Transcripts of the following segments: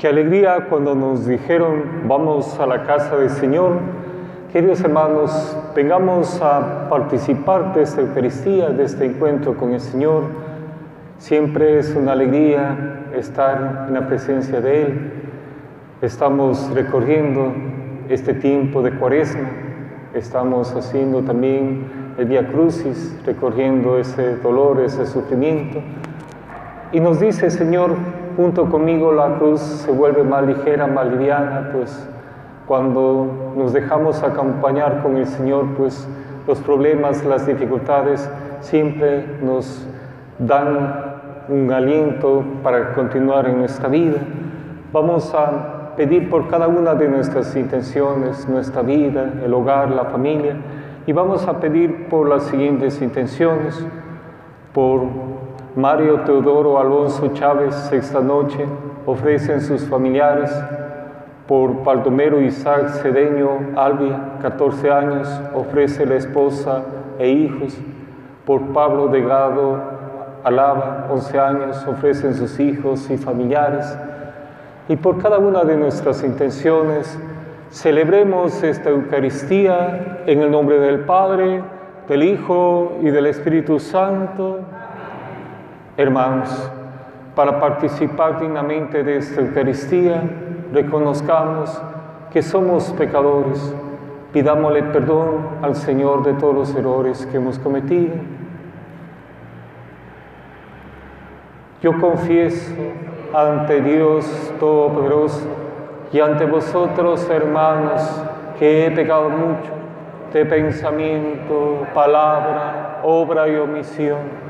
Qué alegría cuando nos dijeron, vamos a la casa del Señor. Queridos hermanos, vengamos a participar de esta Eucaristía, de este encuentro con el Señor. Siempre es una alegría estar en la presencia de Él. Estamos recorriendo este tiempo de cuaresma, estamos haciendo también el Via Crucis, recorriendo ese dolor, ese sufrimiento. Y nos dice, Señor, junto conmigo la cruz se vuelve más ligera, más liviana, pues cuando nos dejamos acompañar con el Señor, pues los problemas, las dificultades siempre nos dan un aliento para continuar en nuestra vida. Vamos a pedir por cada una de nuestras intenciones, nuestra vida, el hogar, la familia, y vamos a pedir por las siguientes intenciones, por Mario Teodoro Alonso Chávez, esta noche, ofrecen sus familiares, por Baldomero Isaac Cedeño Albia, 14 años, ofrece la esposa e hijos, por Pablo Degado Alaba, 11 años, ofrecen sus hijos y familiares, y por cada una de nuestras intenciones, celebremos esta Eucaristía en el nombre del Padre, del Hijo y del Espíritu Santo. Hermanos, para participar dignamente de esta Eucaristía, reconozcamos que somos pecadores, pidámosle perdón al Señor de todos los errores que hemos cometido. Yo confieso ante Dios Todopoderoso y ante vosotros, hermanos, que he pecado mucho de pensamiento, palabra, obra y omisión,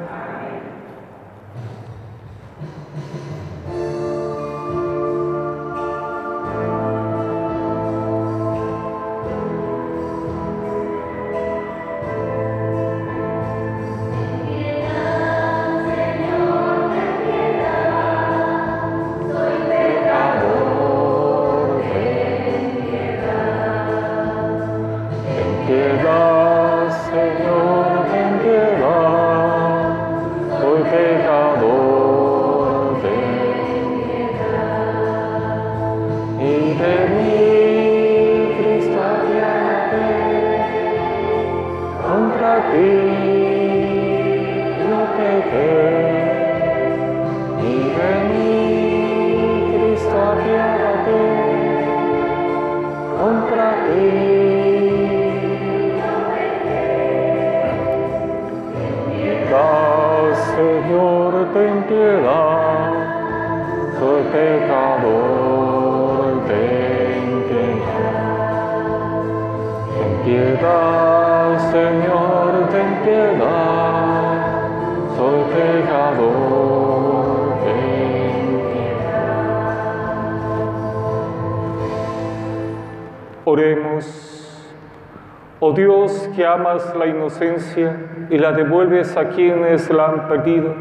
Oh Dios que amas la inocencia y la devuelves a quienes la han perdido,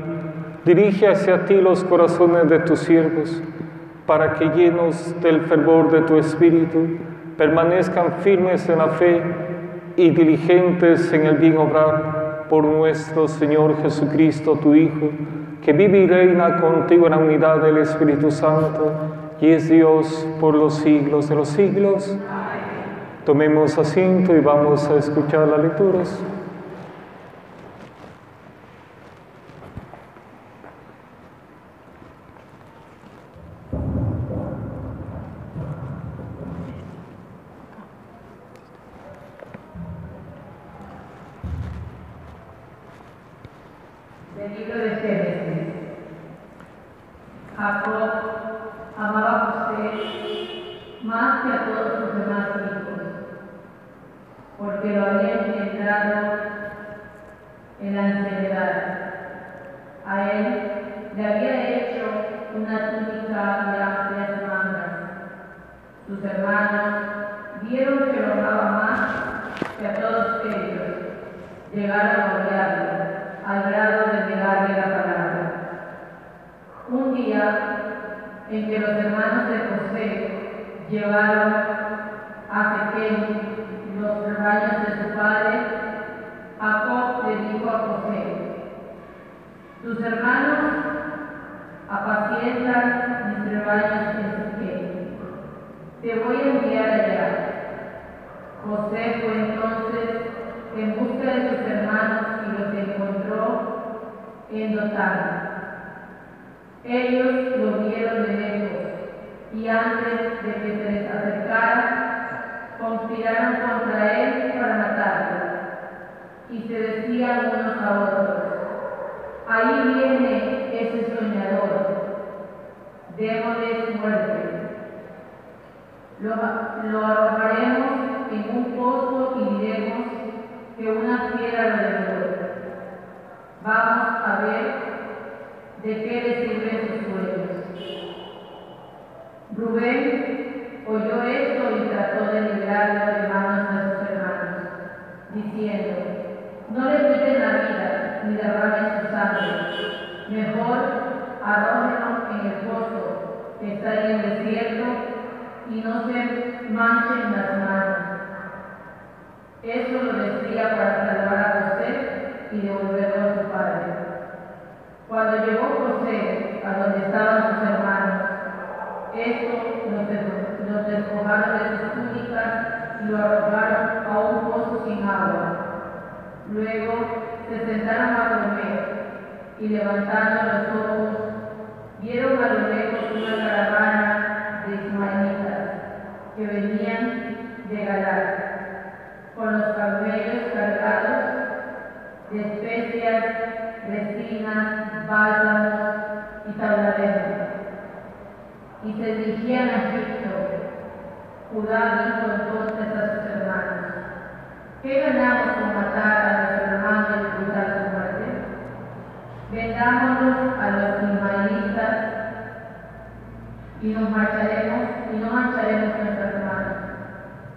dirige hacia ti los corazones de tus siervos, para que llenos del fervor de tu espíritu, permanezcan firmes en la fe y diligentes en el bien obrar por nuestro Señor Jesucristo, tu Hijo, que vive y reina contigo en la unidad del Espíritu Santo y es Dios por los siglos de los siglos. Tomemos asiento y vamos a escuchar las lecturas. Derramen su sangre, mejor arrójenlo en el pozo que está en el desierto y no se manchen las manos. Eso lo decía para salvar a José y devolverlo a su padre. Cuando llegó José a donde estaban sus hermanos, estos los despojaron de sus túnicas y lo arrojaron a un pozo sin agua. Luego se sentaron a comer y levantando los ojos, vieron a lo lejos una caravana de ismaelitas que venían de Galar con los camellos cargados de especias, resinas, bálsamos y tabladeros. Y se dirigían a Egipto. Judá dijo entonces a sus hermanos, ¿qué ganamos con matar a nuestro hermano y disfrutar su muerte? Vendámonos a los ismaelitas y nos marcharemos y no mancharemos nuestras manos.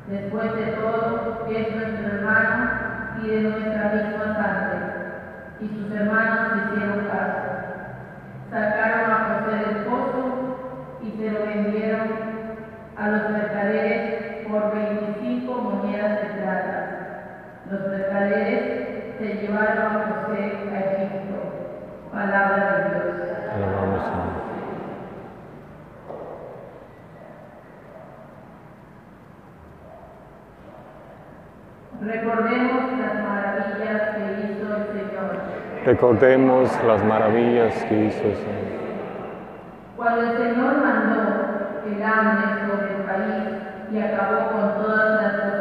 Después de todo, es nuestro hermano y de nuestra misma sangre. Y sus hermanos hicieron caso. Sacaron a José del pozo y se lo vendieron a los mercaderes por 25 monedas de plata. Los mercaderes se llevaron a José a Egipto. Palabra de Dios. Alabamos a Dios. Recordemos las maravillas que hizo el Señor. Recordemos las maravillas que hizo el Señor. Cuando el Señor mandó el hambre sobre el país y acabó con todas las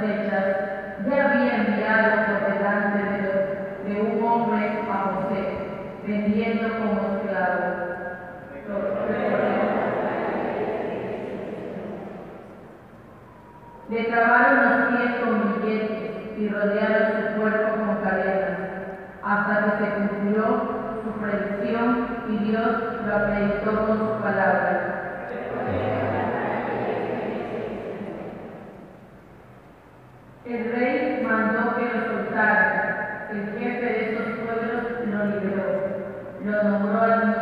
vendiendo como esclavo. Le trabaron los pies con billetes y rodearon su cuerpo con cadenas, hasta que se cumplió su predicción y Dios lo acreditó con sus palabras. El rey mandó que lo soltaran. Lo nombró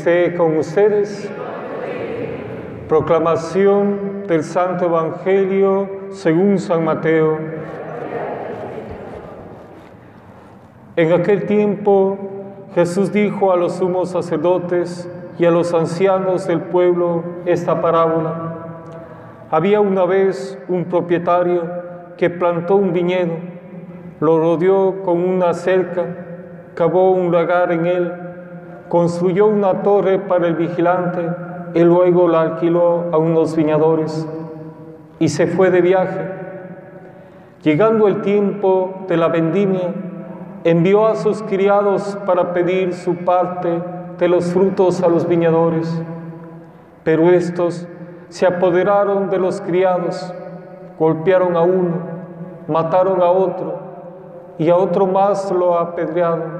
Esté con ustedes. Proclamación del Santo Evangelio según San Mateo. En aquel tiempo Jesús dijo a los sumos sacerdotes y a los ancianos del pueblo esta parábola. Había una vez un propietario que plantó un viñedo, lo rodeó con una cerca, cavó un lagar en él, construyó una torre para el vigilante y luego la alquiló a unos viñadores y se fue de viaje. Llegando el tiempo de la vendimia, envió a sus criados para pedir su parte de los frutos a los viñadores, pero estos se apoderaron de los criados, golpearon a uno, mataron a otro y a otro más lo apedrearon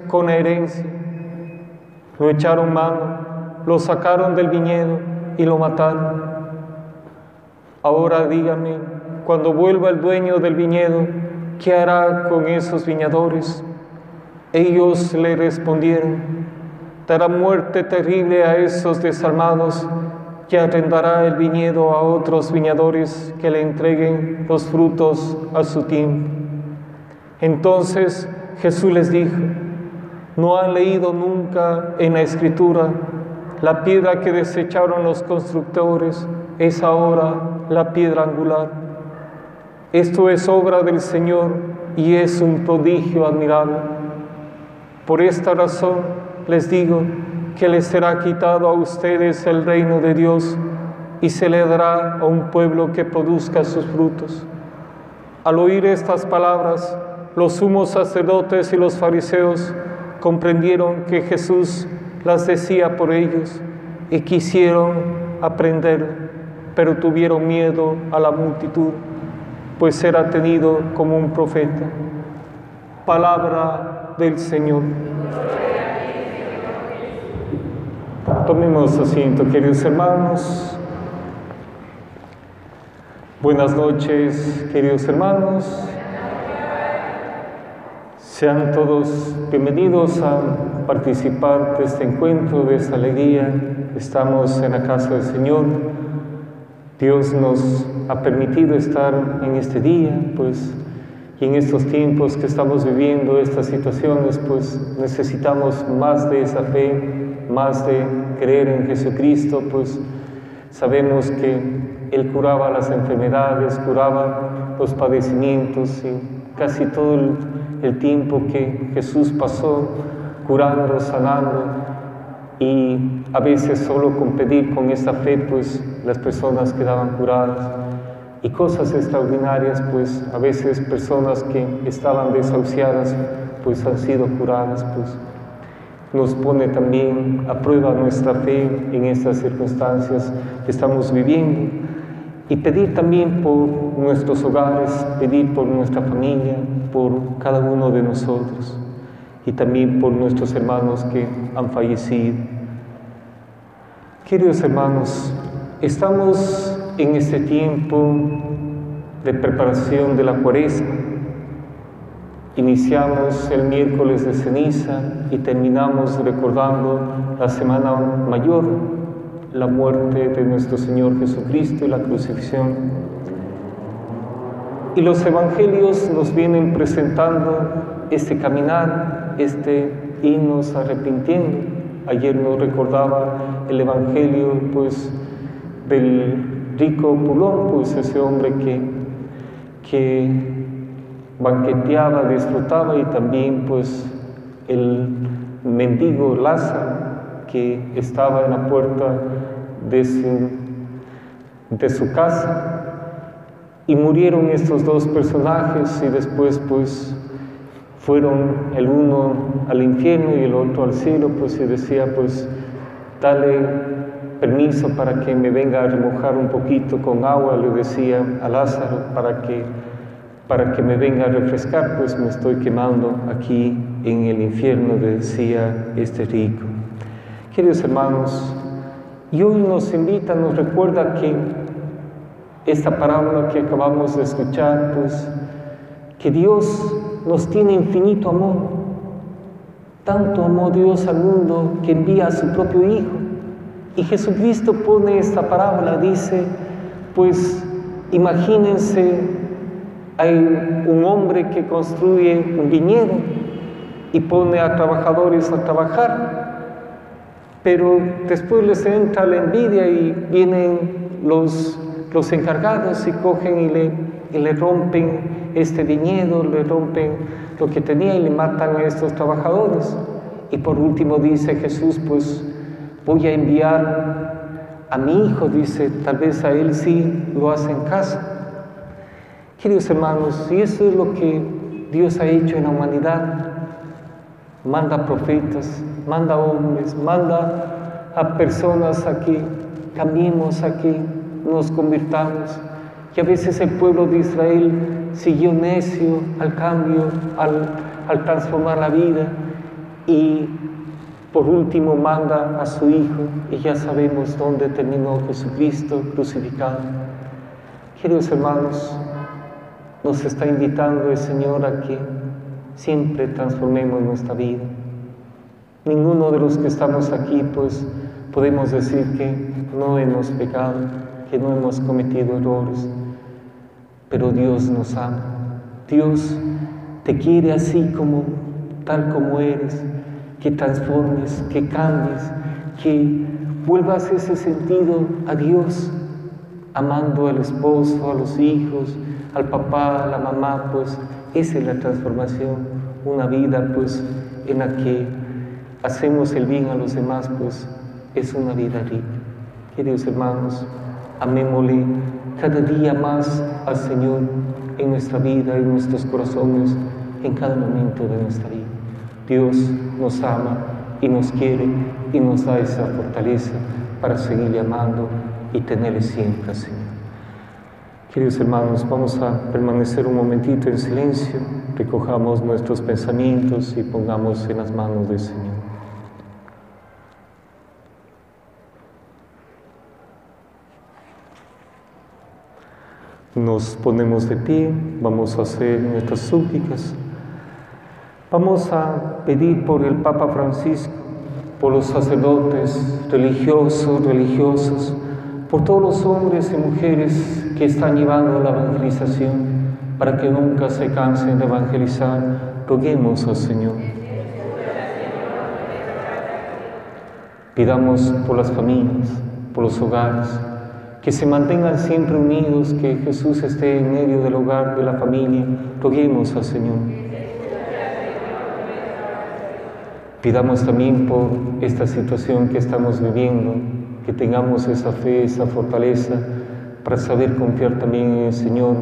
con herencia. Lo echaron mano, lo sacaron del viñedo y lo mataron. Ahora díganme, cuando vuelva el dueño del viñedo, ¿qué hará con esos viñadores? Ellos le respondieron, dará muerte terrible a esos desarmados y arrendará el viñedo a otros viñadores que le entreguen los frutos a su tiempo. Entonces Jesús les dijo, ¿No han leído nunca en la escritura la piedra que desecharon los constructores es ahora la piedra angular? Esto es obra del Señor y es un prodigio admirable. Por esta razón les digo que les será quitado a ustedes el reino de Dios y se le dará a un pueblo que produzca sus frutos. Al oír estas palabras, los sumos sacerdotes y los fariseos comprendieron que Jesús las decía por ellos y quisieron aprender, pero tuvieron miedo a la multitud, pues era tenido como un profeta. Palabra del Señor. Tomemos asiento, queridos hermanos. Buenas noches, queridos hermanos. Sean todos bienvenidos a participar de este encuentro, de esta alegría. Estamos en la casa del Señor. Dios nos ha permitido estar en este día, pues, y en estos tiempos que estamos viviendo, estas situaciones, pues necesitamos más de esa fe, más de creer en Jesucristo, pues sabemos que Él curaba las enfermedades, curaba los padecimientos y casi todo el el tiempo que Jesús pasó curando, sanando y a veces solo con pedir con esta fe pues las personas quedaban curadas y cosas extraordinarias pues a veces personas que estaban desahuciadas pues han sido curadas pues. Nos pone también a prueba nuestra fe en estas circunstancias que estamos viviendo y pedir también por nuestros hogares, pedir por nuestra familia, por cada uno de nosotros y también por nuestros hermanos que han fallecido. Queridos hermanos, estamos en este tiempo de preparación de la cuaresma. Iniciamos el miércoles de ceniza y terminamos recordando la semana mayor, la muerte de nuestro Señor Jesucristo y la crucifixión. Y los evangelios nos vienen presentando este caminar, este irnos arrepintiendo, ayer nos recordaba el Evangelio pues del rico Pulón, pues ese hombre que, que banqueteaba, disfrutaba y también pues el mendigo Lázaro que estaba en la puerta de su, de su casa y murieron estos dos personajes y después pues fueron el uno al infierno y el otro al cielo, pues y decía pues dale permiso para que me venga a remojar un poquito con agua, le decía a Lázaro, para que, para que me venga a refrescar, pues me estoy quemando aquí en el infierno, decía este rico. Queridos hermanos, y hoy nos invita, nos recuerda que esta parábola que acabamos de escuchar, pues que Dios nos tiene infinito amor. Tanto amó Dios al mundo que envía a su propio Hijo. Y Jesucristo pone esta parábola, dice, pues imagínense, hay un hombre que construye un viñedo y pone a trabajadores a trabajar, pero después les entra la envidia y vienen los, los encargados y cogen y le, y le rompen este viñedo, le rompen lo que tenía y le matan a estos trabajadores. Y por último dice Jesús, pues voy a enviar a mi hijo, dice, tal vez a él sí lo hace en casa. Queridos hermanos, y eso es lo que Dios ha hecho en la humanidad, manda profetas, manda hombres, manda a personas a que cambiemos, a que nos convirtamos. Y a veces el pueblo de Israel siguió necio al cambio, al, al transformar la vida y por último manda a su Hijo y ya sabemos dónde terminó Jesucristo crucificado. Queridos hermanos, nos está invitando el Señor a que siempre transformemos nuestra vida. Ninguno de los que estamos aquí, pues, podemos decir que no hemos pecado, que no hemos cometido errores, pero Dios nos ama. Dios te quiere así como, tal como eres, que transformes, que cambies, que vuelvas ese sentido a Dios, amando al esposo, a los hijos, al papá, a la mamá, pues esa es la transformación, una vida pues en la que hacemos el bien a los demás, pues es una vida rica. Queridos hermanos, amémosle cada día más al Señor en nuestra vida, en nuestros corazones, en cada momento de nuestra vida. Dios nos ama y nos quiere y nos da esa fortaleza para seguirle amando y tenerle siempre Señor. Queridos hermanos, vamos a permanecer un momentito en silencio, recojamos nuestros pensamientos y pongamos en las manos del Señor. Nos ponemos de pie, vamos a hacer nuestras súplicas. Vamos a pedir por el Papa Francisco, por los sacerdotes religiosos, religiosos, por todos los hombres y mujeres que están llevando la evangelización, para que nunca se cansen de evangelizar, roguemos al Señor. Pidamos por las familias, por los hogares, que se mantengan siempre unidos, que Jesús esté en medio del hogar, de la familia, roguemos al Señor. Pidamos también por esta situación que estamos viviendo, que tengamos esa fe, esa fortaleza para saber confiar también en el Señor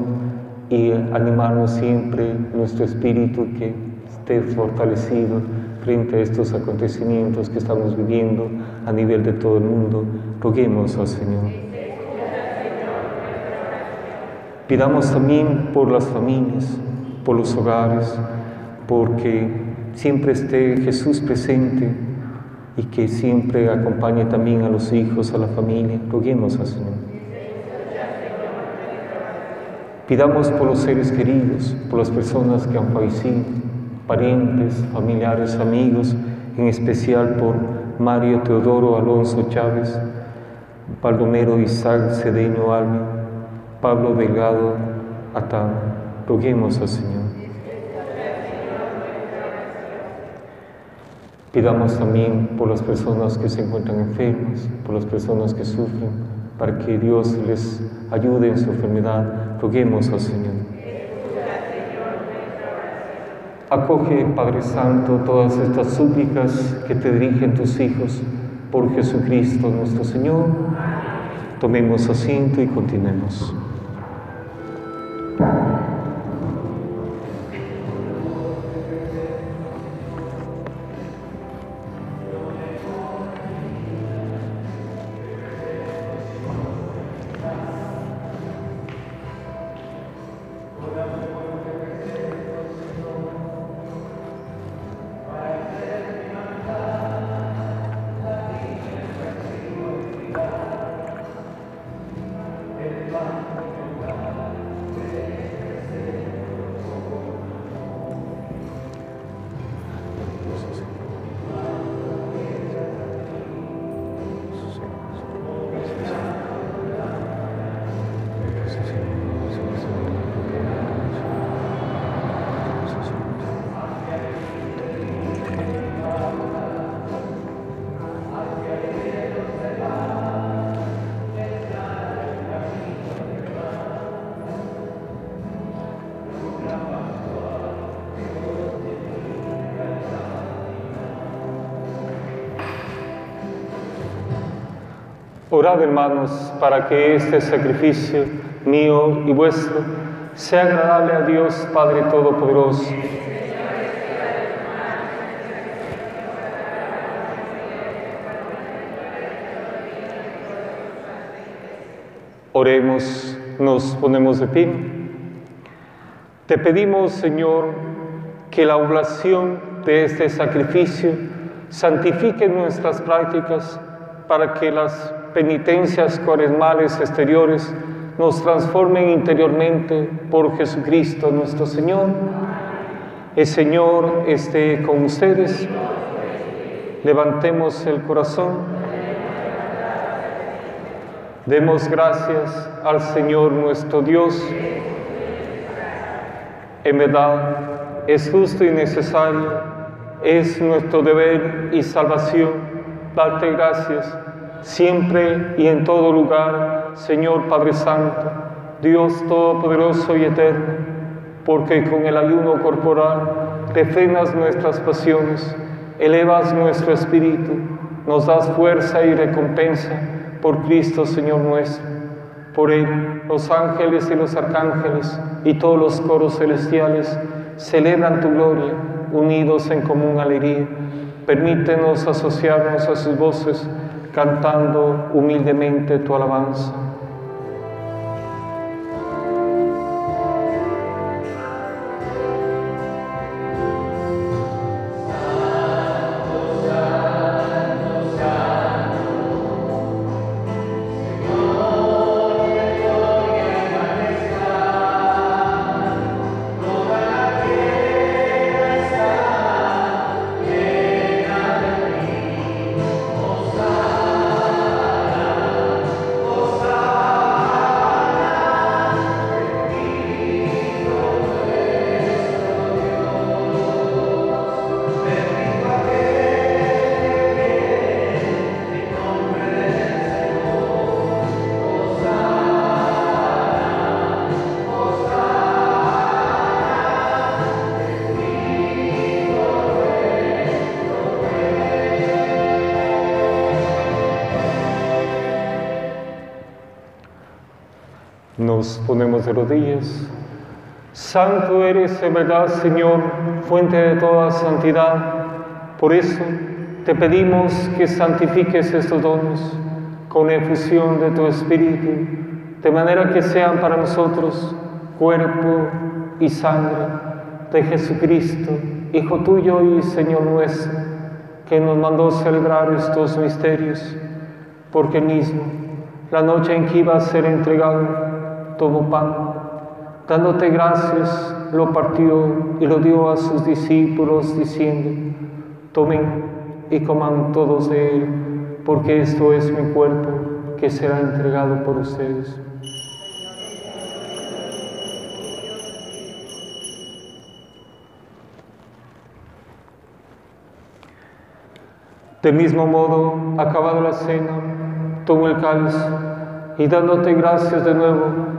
y animarnos siempre nuestro espíritu que esté fortalecido frente a estos acontecimientos que estamos viviendo a nivel de todo el mundo. Roguemos al Señor. Pidamos también por las familias, por los hogares, porque siempre esté Jesús presente y que siempre acompañe también a los hijos, a la familia. Roguemos al Señor. Pidamos por los seres queridos, por las personas que han fallecido, parientes, familiares, amigos, en especial por Mario Teodoro Alonso Chávez, Baldomero Isaac Cedeño Almi, Pablo Delgado Atán. Roguemos al Señor. Pidamos también por las personas que se encuentran enfermas, por las personas que sufren, para que Dios les ayude en su enfermedad. Roguemos al Señor. Acoge, Padre Santo, todas estas súplicas que te dirigen tus hijos por Jesucristo nuestro Señor. Tomemos asiento y continuemos. Orad, hermanos, para que este sacrificio mío y vuestro sea agradable a Dios Padre Todopoderoso. Oremos, nos ponemos de pie. Te pedimos, Señor, que la oblación de este sacrificio santifique nuestras prácticas para que las penitencias cuaresmales exteriores nos transformen interiormente por Jesucristo nuestro Señor. El Señor esté con ustedes. Levantemos el corazón. Demos gracias al Señor nuestro Dios. En verdad, es justo y necesario, es nuestro deber y salvación darte gracias siempre y en todo lugar, Señor Padre Santo, Dios Todopoderoso y Eterno, porque con el ayuno corporal refrenas nuestras pasiones, elevas nuestro espíritu, nos das fuerza y recompensa por Cristo Señor nuestro. Por Él, los ángeles y los arcángeles y todos los coros celestiales celebran tu gloria, unidos en común alegría. Permítenos asociarnos a sus voces cantando humildemente tu alabanza. Nos ponemos de rodillas. Santo eres en verdad, Señor, fuente de toda santidad. Por eso te pedimos que santifiques estos dones con efusión de tu Espíritu, de manera que sean para nosotros cuerpo y sangre de Jesucristo, Hijo tuyo y Señor nuestro, que nos mandó celebrar estos misterios, porque mismo, la noche en que iba a ser entregado, tomó pan, dándote gracias, lo partió y lo dio a sus discípulos diciendo, tomen y coman todos de él, porque esto es mi cuerpo que será entregado por ustedes. Del mismo modo, acabada la cena, tomó el cáliz y dándote gracias de nuevo,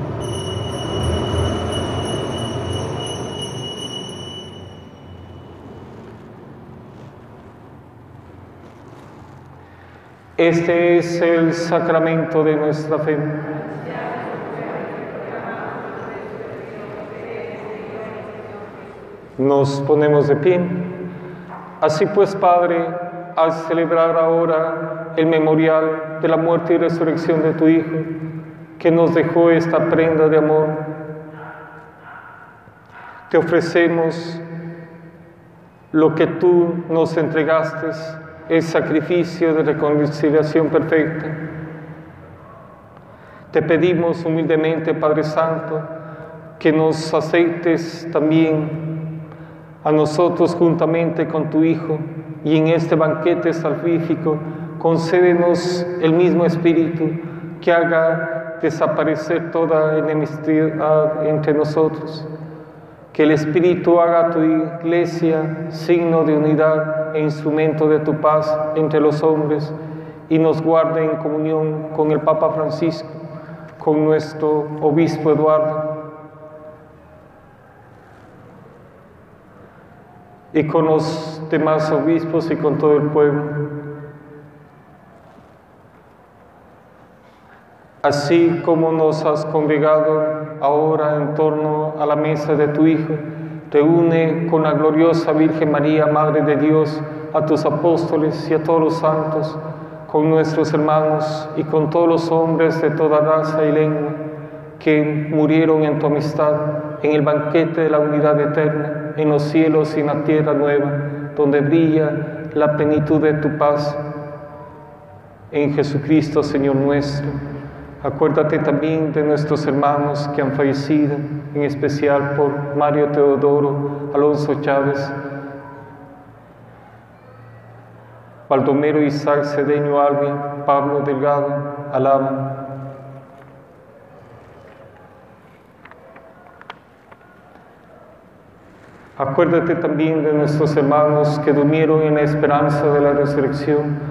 Este es el sacramento de nuestra fe. Nos ponemos de pie. Así pues, Padre, al celebrar ahora el memorial de la muerte y resurrección de tu Hijo, que nos dejó esta prenda de amor, te ofrecemos lo que tú nos entregaste el sacrificio de reconciliación perfecta. Te pedimos humildemente, Padre Santo, que nos aceites también a nosotros juntamente con tu Hijo y en este banquete salvífico concédenos el mismo espíritu que haga desaparecer toda enemistad entre nosotros que el Espíritu haga tu iglesia signo de unidad e instrumento de tu paz entre los hombres y nos guarde en comunión con el Papa Francisco, con nuestro obispo Eduardo y con los demás obispos y con todo el pueblo. Así como nos has congregado ahora en torno a la mesa de tu Hijo, te une con la gloriosa Virgen María, Madre de Dios, a tus apóstoles y a todos los santos, con nuestros hermanos y con todos los hombres de toda raza y lengua que murieron en tu amistad, en el banquete de la unidad eterna, en los cielos y en la tierra nueva, donde brilla la plenitud de tu paz. En Jesucristo, Señor nuestro Acuérdate también de nuestros hermanos que han fallecido, en especial por Mario Teodoro, Alonso Chávez, Baldomero Isaac Cedeño Albi, Pablo Delgado, Alaba. Acuérdate también de nuestros hermanos que durmieron en la esperanza de la resurrección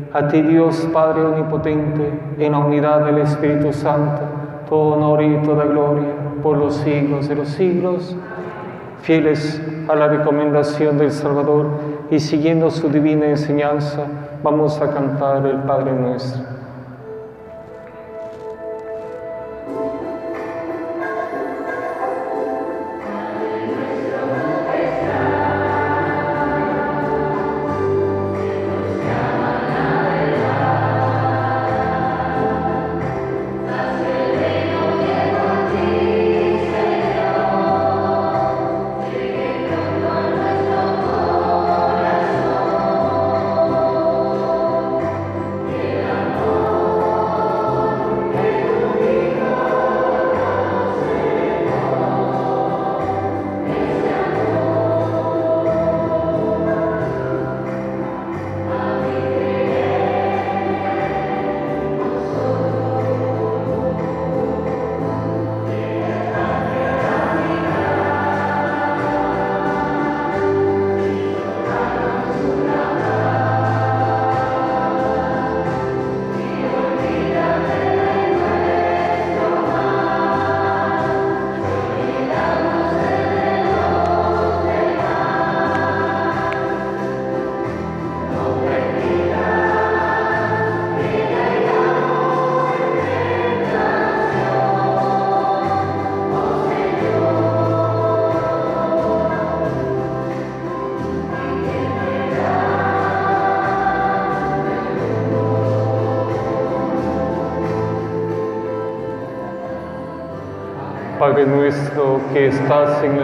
a ti Dios Padre Omnipotente, en la unidad del Espíritu Santo, todo honor y toda gloria por los siglos de los siglos, fieles a la recomendación del Salvador y siguiendo su divina enseñanza, vamos a cantar el Padre nuestro.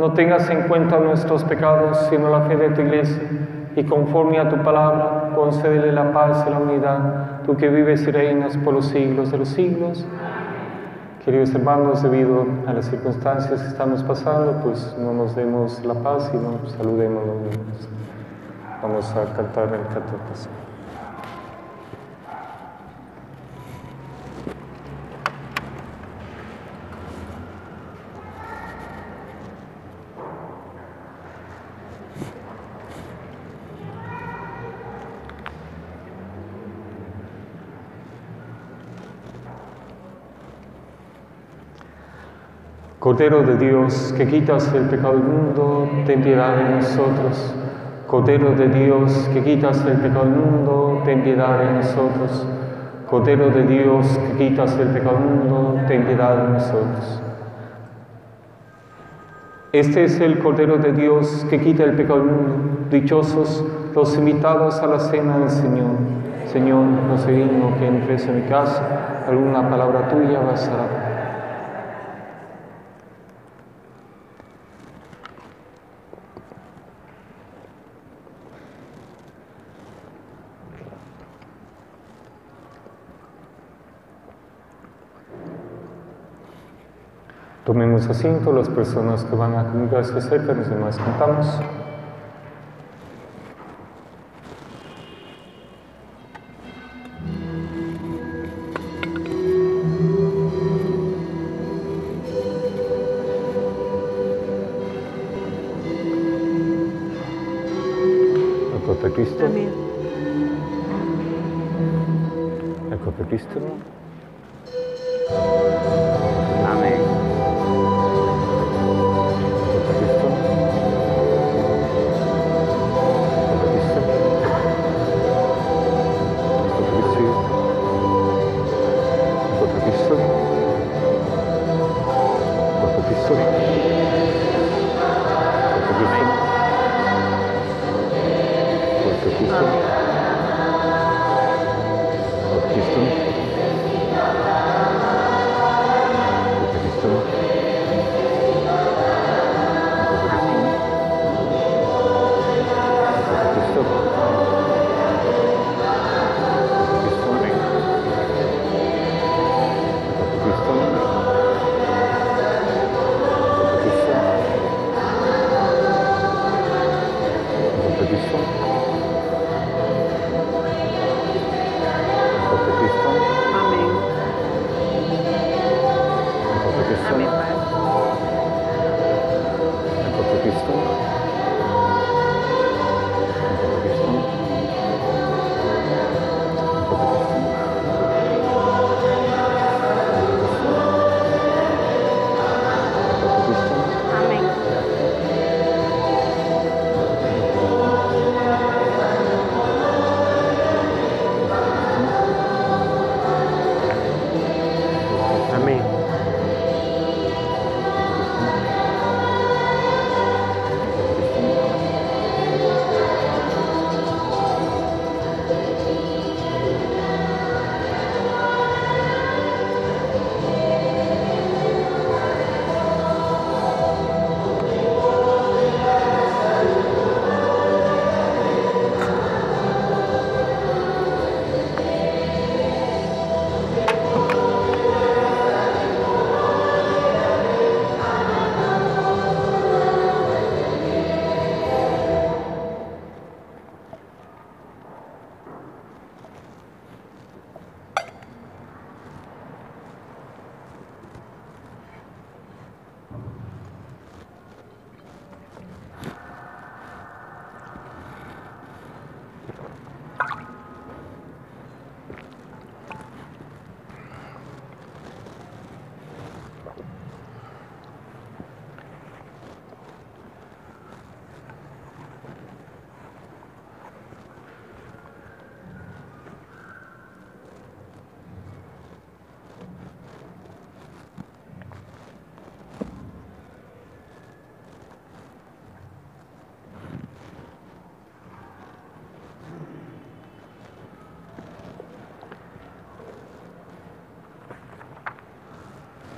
no tengas en cuenta nuestros pecados, sino la fe de tu iglesia, y conforme a tu palabra, concédele la paz y la unidad, tú que vives y reinas por los siglos de los siglos. Queridos hermanos, debido a las circunstancias que estamos pasando, pues no nos demos la paz y no saludemos. Vamos a cantar el canto Cordero de Dios, que quitas el pecado del mundo, ten piedad de nosotros. Cordero de Dios, que quitas el pecado del mundo, ten piedad de nosotros. Cordero de Dios, que quitas el pecado del mundo, ten piedad de nosotros. Este es el Cordero de Dios que quita el pecado del mundo. Dichosos los invitados a la cena del Señor. Señor, no sé digno que entres en mi casa, alguna palabra tuya bastará. Tomemos asiento, las personas que van a congregarse cerca, los demás cantamos.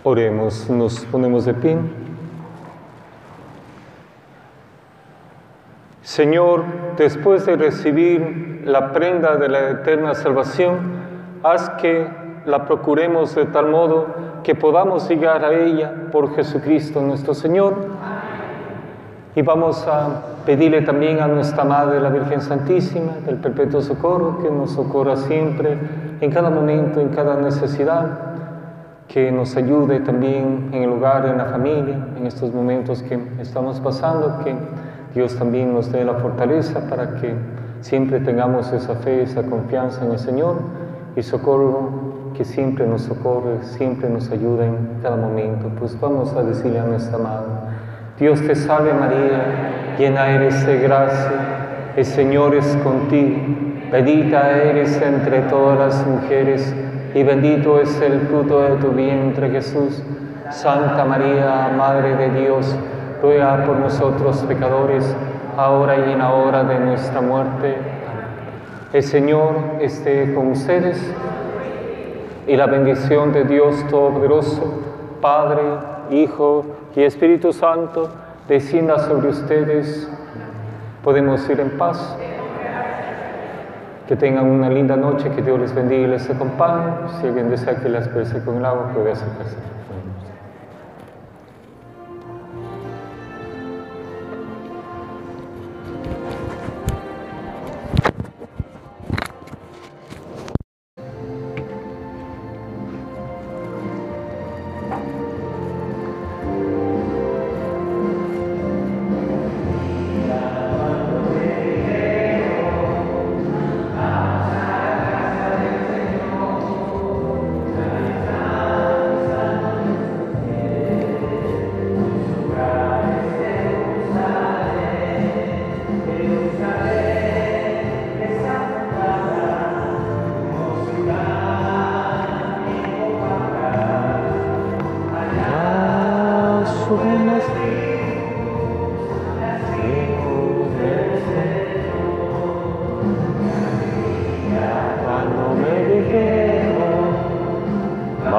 Oremos, nos ponemos de pie. Señor, después de recibir la prenda de la eterna salvación, haz que la procuremos de tal modo que podamos llegar a ella por Jesucristo nuestro Señor. Y vamos a pedirle también a nuestra Madre, la Virgen Santísima, del Perpetuo Socorro, que nos socorra siempre, en cada momento, en cada necesidad que nos ayude también en el hogar, en la familia, en estos momentos que estamos pasando, que Dios también nos dé la fortaleza para que siempre tengamos esa fe, esa confianza en el Señor y socorro que siempre nos socorre, siempre nos ayuda en cada momento. Pues vamos a decirle a nuestra Madre, Dios te salve María, llena eres de gracia, el Señor es contigo, bendita eres entre todas las mujeres, y bendito es el fruto de tu vientre Jesús. Santa María, Madre de Dios, ruega por nosotros pecadores, ahora y en la hora de nuestra muerte. El Señor esté con ustedes y la bendición de Dios Todopoderoso, Padre, Hijo y Espíritu Santo, descienda sobre ustedes. Podemos ir en paz. Que tengan una linda noche, que Dios les bendiga y les acompañe. Si alguien desea que les exprese con el agua, puede acercarse.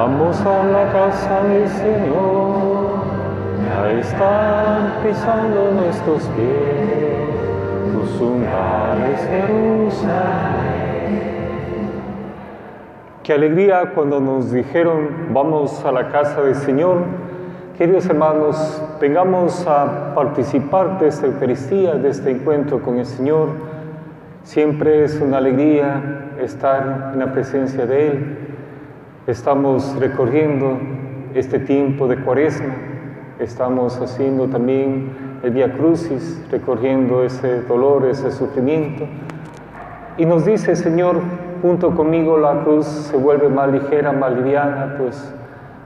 Vamos a la casa del Señor, ya están pisando nuestros pies, tus umbrales Jerusalén. Qué alegría cuando nos dijeron, vamos a la casa del Señor. Queridos hermanos, vengamos a participar de esta Eucaristía, de este encuentro con el Señor. Siempre es una alegría estar en la presencia de Él. Estamos recorriendo este tiempo de cuaresma, estamos haciendo también el Via Crucis, recorriendo ese dolor, ese sufrimiento. Y nos dice, Señor, junto conmigo la cruz se vuelve más ligera, más liviana, pues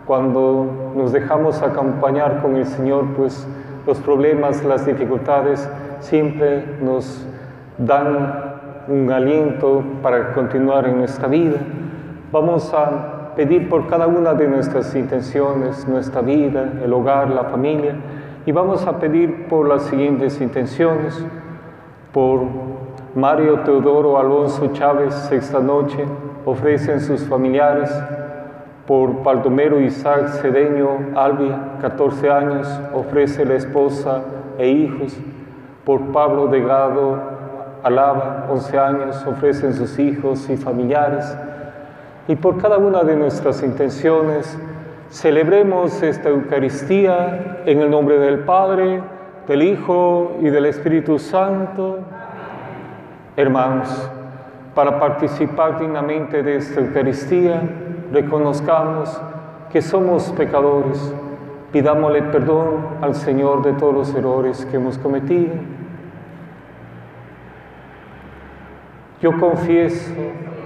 cuando nos dejamos acompañar con el Señor, pues los problemas, las dificultades siempre nos dan un aliento para continuar en nuestra vida. Vamos a pedir por cada una de nuestras intenciones, nuestra vida, el hogar, la familia, y vamos a pedir por las siguientes intenciones, por Mario Teodoro Alonso Chávez, esta noche, ofrecen sus familiares, por Baldomero Isaac Cedeño Albia, 14 años, ofrece la esposa e hijos, por Pablo Delgado Alaba, 11 años, ofrecen sus hijos y familiares, y por cada una de nuestras intenciones, celebremos esta Eucaristía en el nombre del Padre, del Hijo y del Espíritu Santo. Hermanos, para participar dignamente de esta Eucaristía, reconozcamos que somos pecadores, pidámosle perdón al Señor de todos los errores que hemos cometido. Yo confieso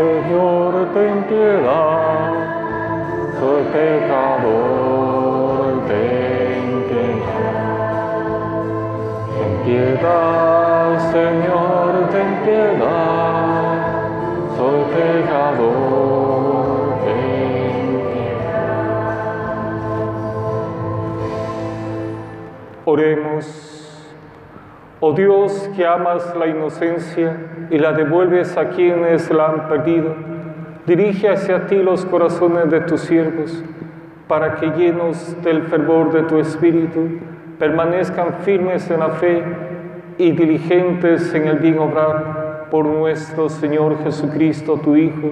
Señor, ten piedad, soy pecador, ten piedad. Ten piedad, Señor, ten piedad, soy pecador, ten piedad. Oremos. Oh Dios que amas la inocencia y la devuelves a quienes la han perdido, dirige hacia ti los corazones de tus siervos, para que llenos del fervor de tu espíritu, permanezcan firmes en la fe y diligentes en el bien obrar por nuestro Señor Jesucristo, tu Hijo,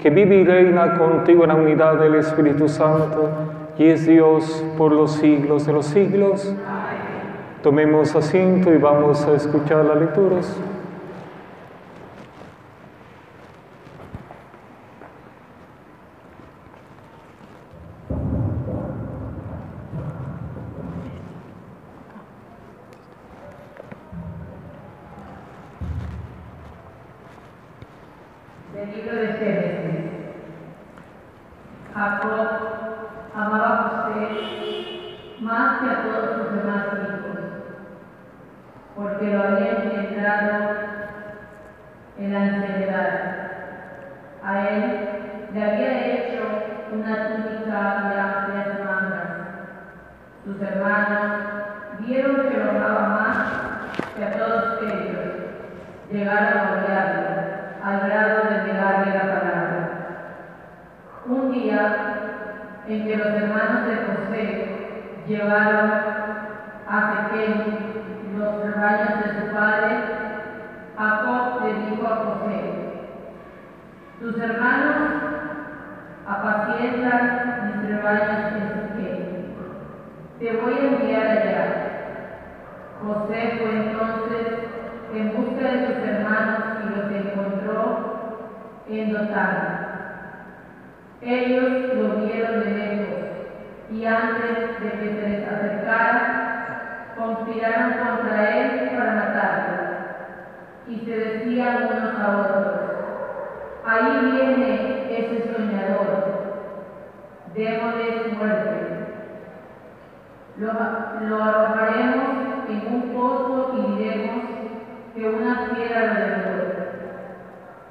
que vive y reina contigo en la unidad del Espíritu Santo y es Dios por los siglos de los siglos. Tomemos asiento y vamos a escuchar las lecturas. Jacob amaba a José más que a todos sus demás hijos, porque lo había engendrado en la ancianidad. A él le había hecho una túnica de amplias mangas. Sus hermanos vieron que lo amaba más que a todos ellos. Llegaron a odiarlo al grado de negarle la palabra. Un día en que los hermanos de José llevaron a Sequem los rebaños de su padre, Jacob le dijo a José, tus hermanos apacientan mis rebaños en Sequem, te voy a enviar allá. José fue entonces en busca de sus hermanos y los encontró en Dotán. Ellos lo vieron de lejos y antes de que se les acercara, conspiraron contra él para matarlo. Y se decían unos a otros, ahí viene ese soñador, démosle muerte. Lo, lo arrojaremos en un pozo y diremos que una fiera lo.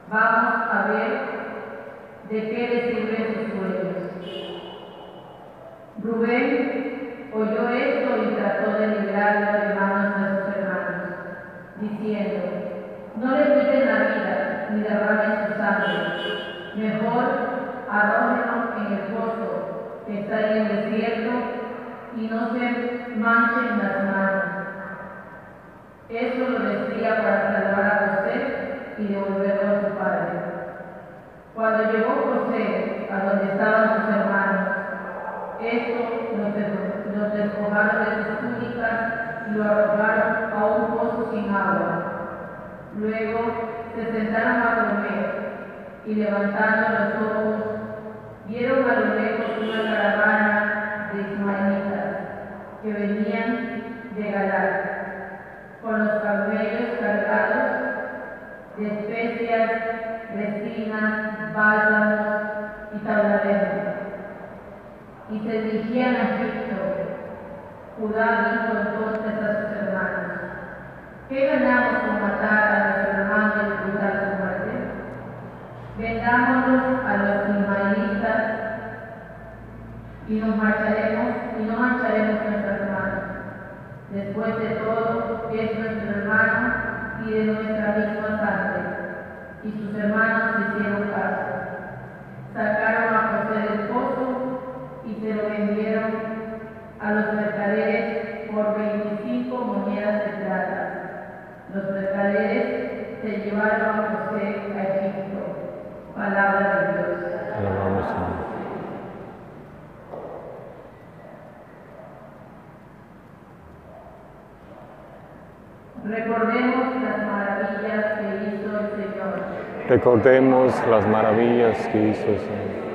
Vamos a ver de qué le sirven sus sueños. Rubén oyó esto y trató de librarlo de manos de sus hermanos, diciendo, no le quiten la vida ni derramen su sangre, mejor arrójenlo en el pozo que está en el desierto y no se manchen las manos. Eso lo decía para salvar a José y devolverlo a su padre. Cuando llegó José a donde estaban sus hermanos, estos los, des- los despojaron de sus túnicas y lo arrojaron a un pozo sin agua. Luego se sentaron a comer y levantando los ojos, vieron a lo lejos una caravana de ismaelitas que venían de Galar con los camellos cargados de especias, resinas, bálsamos y tabladeros. Y se dirigían a Egipto. Judá dijo entonces a sus hermanos, ¿Qué ganamos con matar a nuestro hermano y ocultar su muerte? Vendámonos a los ismaelitas y nos marcharemos y no mancharemos nuestras manos. Después de todo, es nuestro hermano y de nuestra misma sangre. Y sus hermanos hicieron caso. Sacaron a José del pozo y se lo vendieron a los mercaderes por 25 monedas de plata. Los mercaderes se llevaron a José a Egipto. Palabra de Dios. Alabamos a Dios. Recordemos las maravillas que hizo el Señor. Recordemos las maravillas que hizo.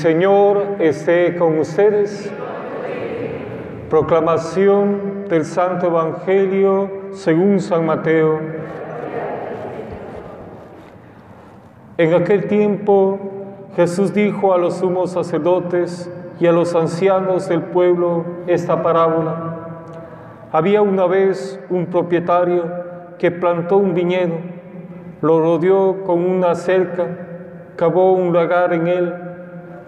Señor esté con ustedes. Proclamación del Santo Evangelio según San Mateo. En aquel tiempo Jesús dijo a los sumos sacerdotes y a los ancianos del pueblo esta parábola. Había una vez un propietario que plantó un viñedo, lo rodeó con una cerca, cavó un lagar en él,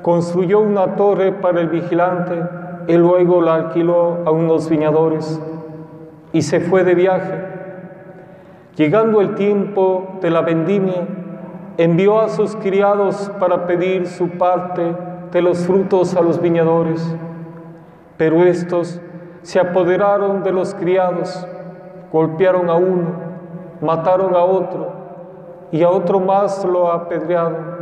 construyó una torre para el vigilante y luego la alquiló a unos viñadores y se fue de viaje. Llegando el tiempo de la vendimia, envió a sus criados para pedir su parte de los frutos a los viñadores. Pero estos se apoderaron de los criados, golpearon a uno, mataron a otro y a otro más lo apedrearon.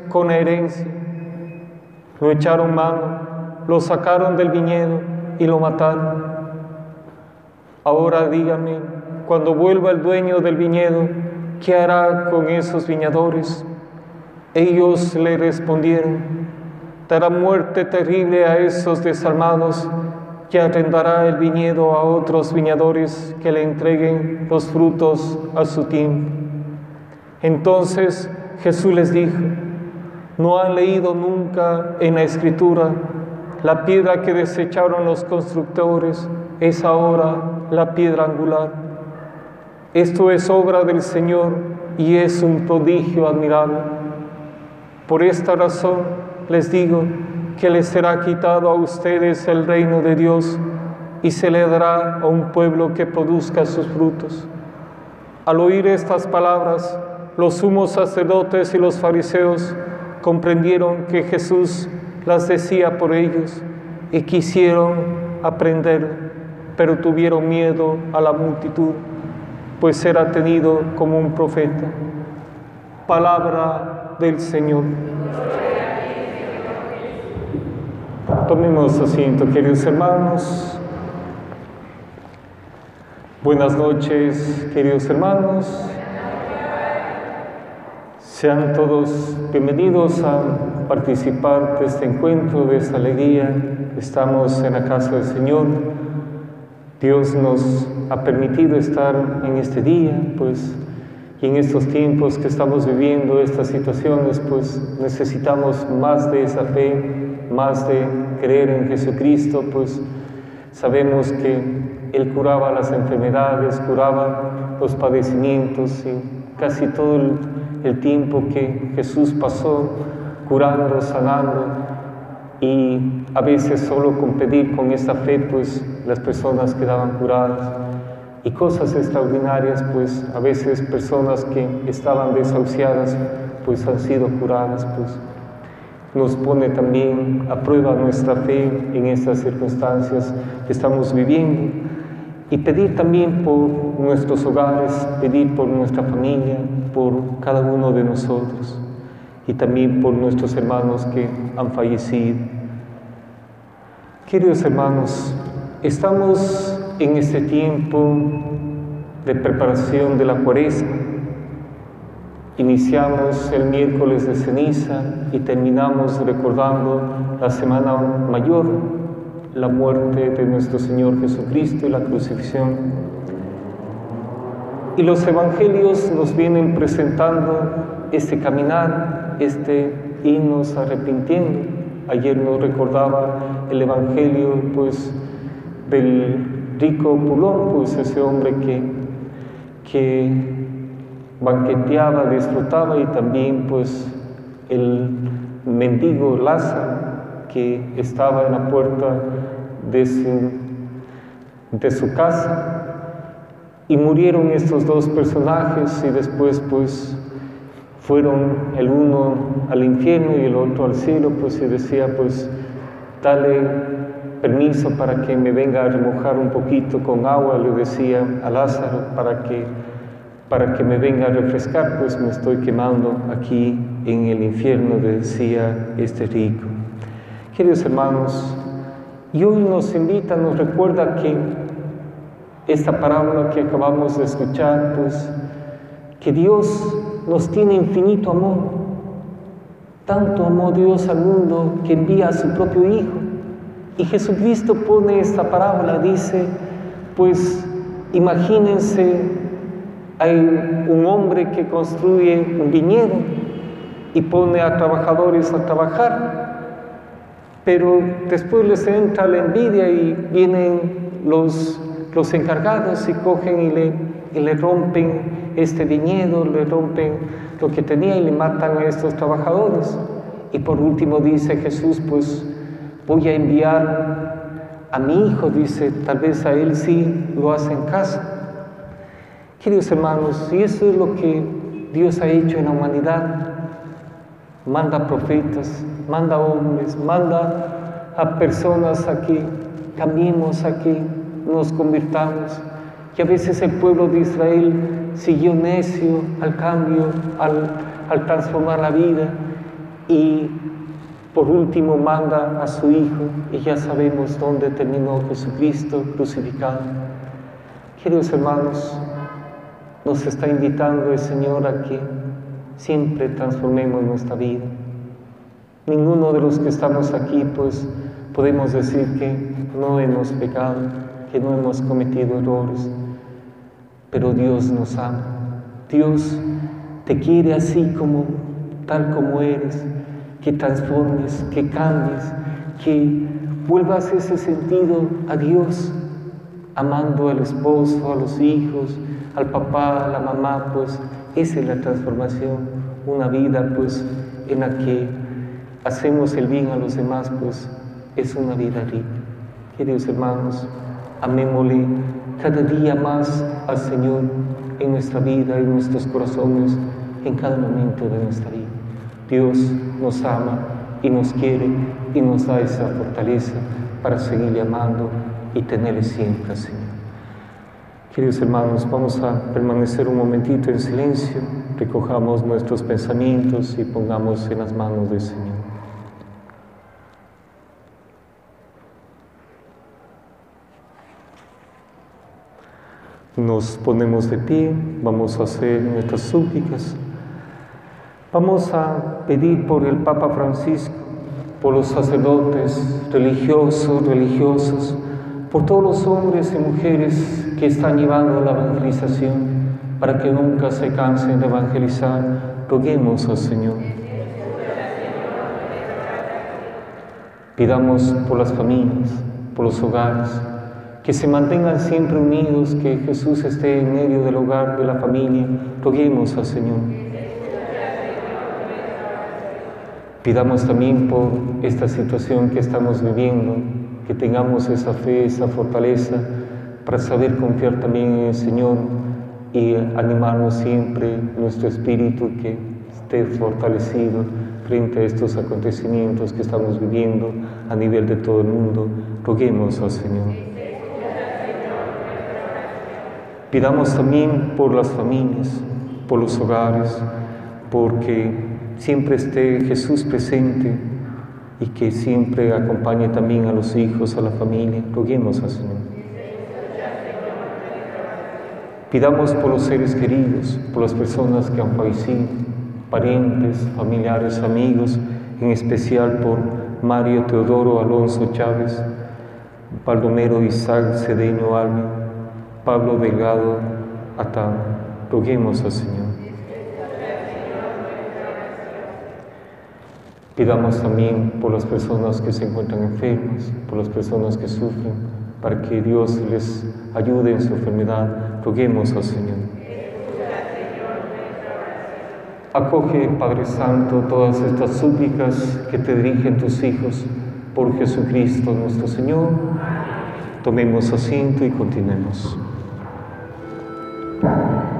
con herencia. Lo echaron mano, lo sacaron del viñedo y lo mataron. Ahora dígame, cuando vuelva el dueño del viñedo, ¿qué hará con esos viñadores? Ellos le respondieron, dará muerte terrible a esos desarmados que arrendará el viñedo a otros viñadores que le entreguen los frutos a su tiempo. Entonces Jesús les dijo, ¿no han leído nunca en la escritura la piedra que desecharon los constructores es ahora la piedra angular? Esto es obra del Señor y es un prodigio admirable. Por esta razón les digo, que les será quitado a ustedes el reino de Dios y se le dará a un pueblo que produzca sus frutos. Al oír estas palabras, los sumos sacerdotes y los fariseos comprendieron que Jesús las decía por ellos y quisieron aprender, pero tuvieron miedo a la multitud, pues era tenido como un profeta. Palabra del Señor. Tomemos asiento, queridos hermanos. Buenas noches, queridos hermanos. Sean todos bienvenidos a participar de este encuentro, de esta alegría. Estamos en la casa del Señor. Dios nos ha permitido estar en este día, pues, y en estos tiempos que estamos viviendo, estas situaciones, pues necesitamos más de esa fe, más de creer en Jesucristo, pues sabemos que Él curaba las enfermedades, curaba los padecimientos y casi todo el, tiempo que Jesús pasó curando, sanando y a veces solo con pedir con esta fe pues las personas quedaban curadas y cosas extraordinarias pues a veces personas que estaban desahuciadas pues han sido curadas pues. Nos pone también a prueba nuestra fe en estas circunstancias que estamos viviendo y pedir también por nuestros hogares, pedir por nuestra familia, por cada uno de nosotros y también por nuestros hermanos que han fallecido. Queridos hermanos, estamos en este tiempo de preparación de la cuaresma Iniciamos el miércoles de ceniza y terminamos recordando la semana mayor, la muerte de nuestro Señor Jesucristo y la crucifixión. Y los evangelios nos vienen presentando este caminar, este irnos arrepintiendo. Ayer nos recordaba el evangelio pues del rico Pulón, pues ese hombre que, que banqueteaba, disfrutaba y también pues el mendigo Lázaro que estaba en la puerta de su, de su casa y murieron estos dos personajes y después pues fueron el uno al infierno y el otro al cielo pues y decía pues dale permiso para que me venga a remojar un poquito con agua le decía a Lázaro para que para que me venga a refrescar, pues me estoy quemando aquí en el infierno, decía este rico. Queridos hermanos, y hoy nos invita, nos recuerda que esta parábola que acabamos de escuchar, pues que Dios nos tiene infinito amor. Tanto amó Dios al mundo que envía a su propio Hijo. Y Jesucristo pone esta parábola, dice, pues imagínense hay un hombre que construye un viñedo y pone a trabajadores a trabajar, pero después les entra la envidia y vienen los, los encargados y cogen y le, y le rompen este viñedo, le rompen lo que tenía y le matan a estos trabajadores. Y por último dice Jesús, pues voy a enviar a mi hijo, dice, tal vez a él sí lo hace en casa. Queridos hermanos, si eso es lo que Dios ha hecho en la humanidad, manda profetas, manda hombres, manda a personas a que cambiemos, a que nos convirtamos. Y a veces el pueblo de Israel siguió necio al cambio, al transformar la vida y por último manda a su Hijo y ya sabemos dónde terminó Jesucristo crucificado. Queridos hermanos, nos está invitando el Señor a que siempre transformemos nuestra vida. Ninguno de los que estamos aquí, pues podemos decir que no hemos pecado, que no hemos cometido errores, pero Dios nos ama. Dios te quiere así como tal como eres, que transformes, que cambies, que vuelvas ese sentido a Dios, amando al esposo, a los hijos, al papá, a la mamá, pues esa es la transformación, una vida pues en la que hacemos el bien a los demás, pues es una vida rica. Queridos hermanos, amémosle cada día más al Señor en nuestra vida, en nuestros corazones, en cada momento de nuestra vida. Dios nos ama y nos quiere y nos da esa fortaleza para seguirle amando y tenerle siempre, Señor. Queridos hermanos, vamos a permanecer un momentito en silencio, recojamos nuestros pensamientos y pongamos en las manos del Señor. Nos ponemos de pie, vamos a hacer nuestras súplicas. Vamos a pedir por el Papa Francisco, por los sacerdotes religiosos, religiosas, por todos los hombres y mujeres que están llevando la evangelización, para que nunca se cansen de evangelizar. Roguemos al Señor. Pidamos por las familias, por los hogares, que se mantengan siempre unidos, que Jesús esté en medio del hogar, de la familia. Roguemos al Señor. Pidamos también por esta situación que estamos viviendo, que tengamos esa fe, esa fortaleza para saber confiar también en el Señor y animarnos siempre nuestro espíritu que esté fortalecido frente a estos acontecimientos que estamos viviendo a nivel de todo el mundo. Roguemos al Señor. Pidamos también por las familias, por los hogares, porque siempre esté Jesús presente y que siempre acompañe también a los hijos, a la familia. Roguemos al Señor. Pidamos por los seres queridos, por las personas que han fallecido, parientes, familiares, amigos, en especial por Mario Teodoro Alonso Chávez, Baldomero Isaac Cedeño Albi, Pablo Delgado Atán. Roguemos al Señor. Pidamos también por las personas que se encuentran enfermas, por las personas que sufren, para que Dios les ayude en su enfermedad. Roguemos al Señor. Acoge, Padre Santo, todas estas súplicas que te dirigen tus hijos por Jesucristo nuestro Señor. Tomemos asiento y continuemos. Thank you.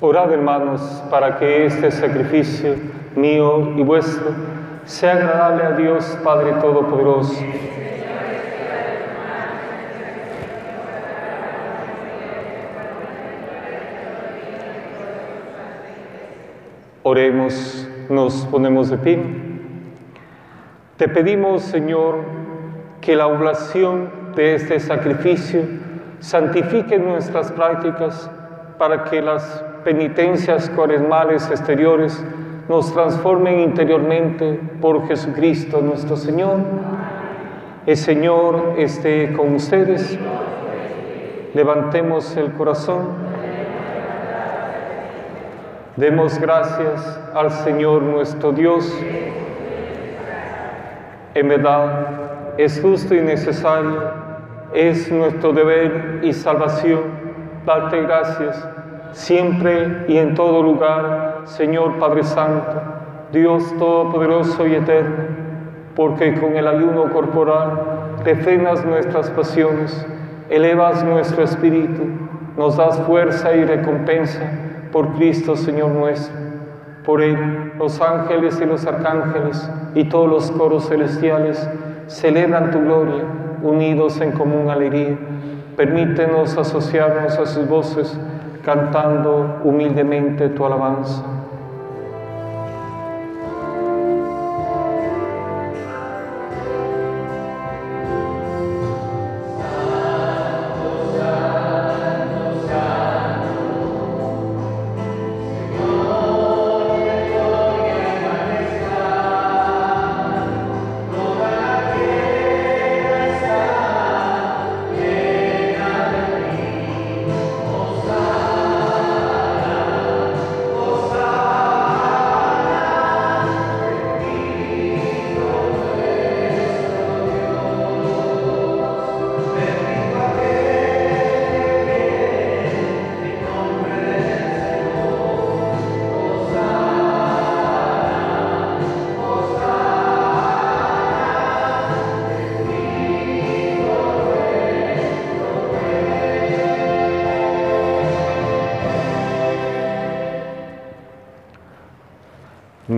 Orad, hermanos, para que este sacrificio mío y vuestro sea agradable a Dios Padre Todopoderoso. Oremos, nos ponemos de pie. Te pedimos, Señor, que la oblación de este sacrificio santifique nuestras prácticas para que las penitencias cuaresmales exteriores nos transformen interiormente por Jesucristo nuestro Señor. El Señor esté con ustedes. Levantemos el corazón. Demos gracias al Señor nuestro Dios. En verdad, es justo y necesario, es nuestro deber y salvación darte gracias siempre y en todo lugar, Señor Padre Santo, Dios Todopoderoso y Eterno, porque con el ayuno corporal refrenas nuestras pasiones, elevas nuestro espíritu, nos das fuerza y recompensa por Cristo Señor nuestro. Por Él, los ángeles y los arcángeles y todos los coros celestiales celebran tu gloria, unidos en común alegría. Permítenos asociarnos a sus voces, cantando humildemente tu alabanza.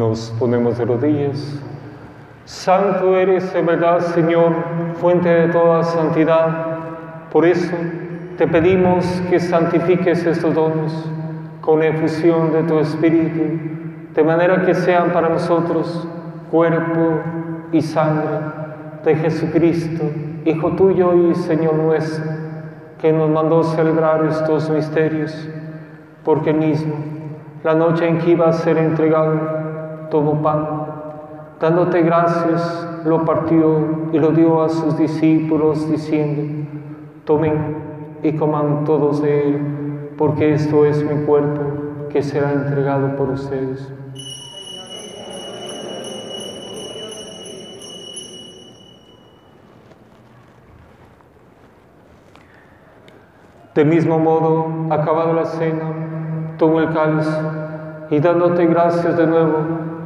Nos ponemos de rodillas. Santo eres en verdad, Señor, fuente de toda santidad. Por eso te pedimos que santifiques estos dones con efusión de tu Espíritu, de manera que sean para nosotros cuerpo y sangre de Jesucristo, Hijo tuyo y Señor nuestro, que nos mandó celebrar estos misterios, porque mismo, la noche en que iba a ser entregado, tomó pan, dándote gracias, lo partió y lo dio a sus discípulos diciendo, tomen y coman todos de él, porque esto es mi cuerpo que será entregado por ustedes. De mismo modo, acabado la cena, tomó el cáliz y dándote gracias de nuevo,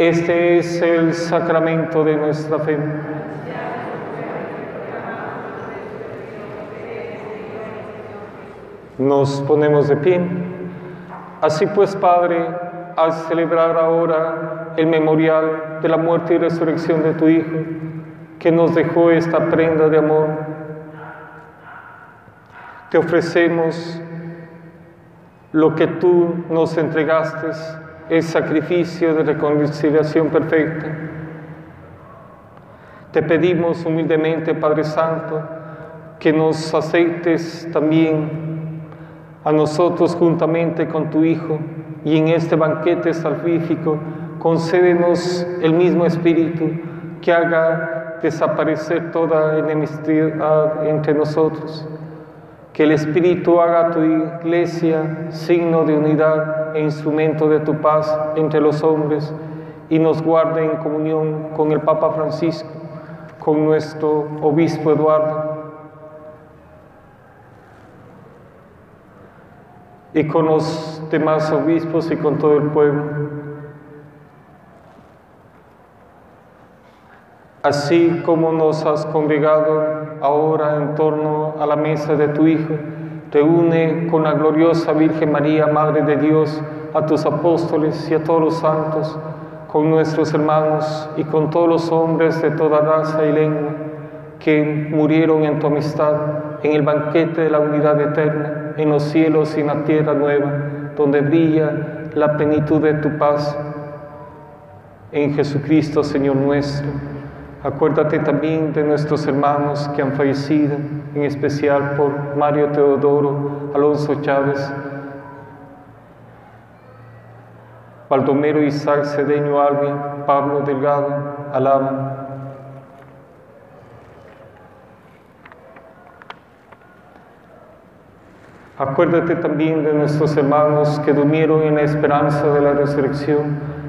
Este es el sacramento de nuestra fe. Nos ponemos de pie. Así pues, Padre, al celebrar ahora el memorial de la muerte y resurrección de tu Hijo, que nos dejó esta prenda de amor, te ofrecemos lo que tú nos entregaste el sacrificio de reconciliación perfecta. Te pedimos humildemente, Padre Santo, que nos aceites también a nosotros juntamente con tu Hijo y en este banquete salvífico concédenos el mismo Espíritu que haga desaparecer toda enemistad entre nosotros que el Espíritu haga tu iglesia signo de unidad e instrumento de tu paz entre los hombres y nos guarde en comunión con el Papa Francisco, con nuestro Obispo Eduardo y con los demás obispos y con todo el pueblo. Así como nos has congregado ahora en torno a la mesa de tu Hijo, reúne con la gloriosa Virgen María, Madre de Dios, a tus apóstoles y a todos los santos, con nuestros hermanos y con todos los hombres de toda raza y lengua que murieron en tu amistad en el banquete de la unidad eterna en los cielos y en la tierra nueva, donde brilla la plenitud de tu paz. En Jesucristo, Señor nuestro, acuérdate también de nuestros hermanos que han fallecido, en especial por Mario Teodoro, Alonso Chávez, Baldomero Isaac Cedeño Albi, Pablo Delgado, Alaba, Acuérdate también de nuestros hermanos que durmieron en la esperanza de la resurrección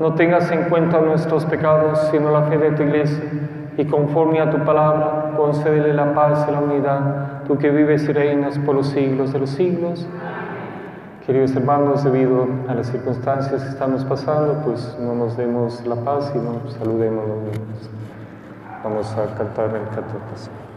no tengas en cuenta nuestros pecados, sino la fe de tu iglesia, y conforme a tu palabra, concédele la paz y la unidad, tú que vives y reinas por los siglos de los siglos. Queridos hermanos, debido a las circunstancias que estamos pasando, pues no nos demos la paz y no saludemos los. Vamos a cantar el 14.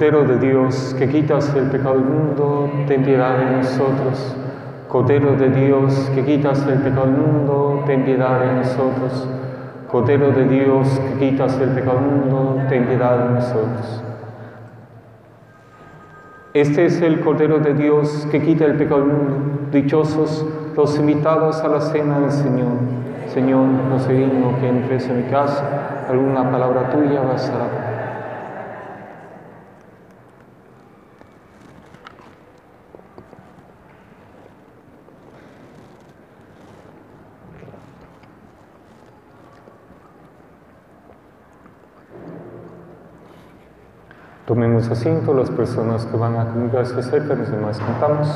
Cordero de Dios, que quitas el pecado del mundo, ten piedad de nosotros. Cordero de Dios, que quitas el pecado del mundo, ten piedad de nosotros. Cordero de Dios, que quitas el pecado del mundo, ten piedad de nosotros. Este es el Cordero de Dios que quita el pecado del mundo. Dichosos los invitados a la cena del Señor. Señor, no sé digno que entres en mi casa, alguna palabra tuya bastará. Tomemos asiento, las personas que van a comunicarse cerca, los demás cantamos.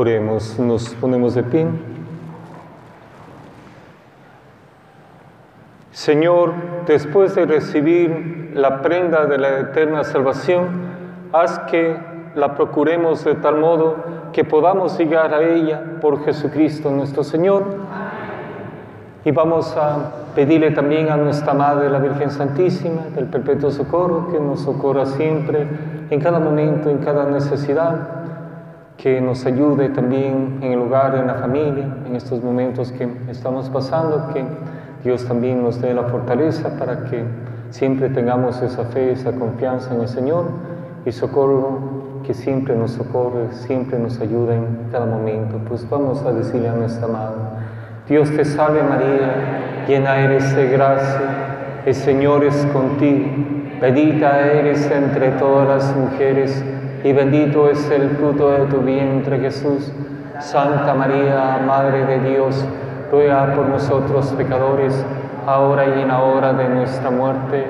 Nos ponemos de pie. Señor, después de recibir la prenda de la eterna salvación, haz que la procuremos de tal modo que podamos llegar a ella por Jesucristo nuestro Señor. Y vamos a pedirle también a nuestra Madre, la Virgen Santísima, del Perpetuo Socorro, que nos socorra siempre, en cada momento, en cada necesidad que nos ayude también en el hogar, en la familia, en estos momentos que estamos pasando, que Dios también nos dé la fortaleza para que siempre tengamos esa fe, esa confianza en el Señor y socorro que siempre nos socorre, siempre nos ayuda en cada momento. Pues vamos a decirle a nuestra Madre, Dios te salve María, llena eres de gracia, el Señor es contigo. Bendita eres entre todas las mujeres y bendito es el fruto de tu vientre Jesús. Santa María, Madre de Dios, ruega por nosotros pecadores, ahora y en la hora de nuestra muerte.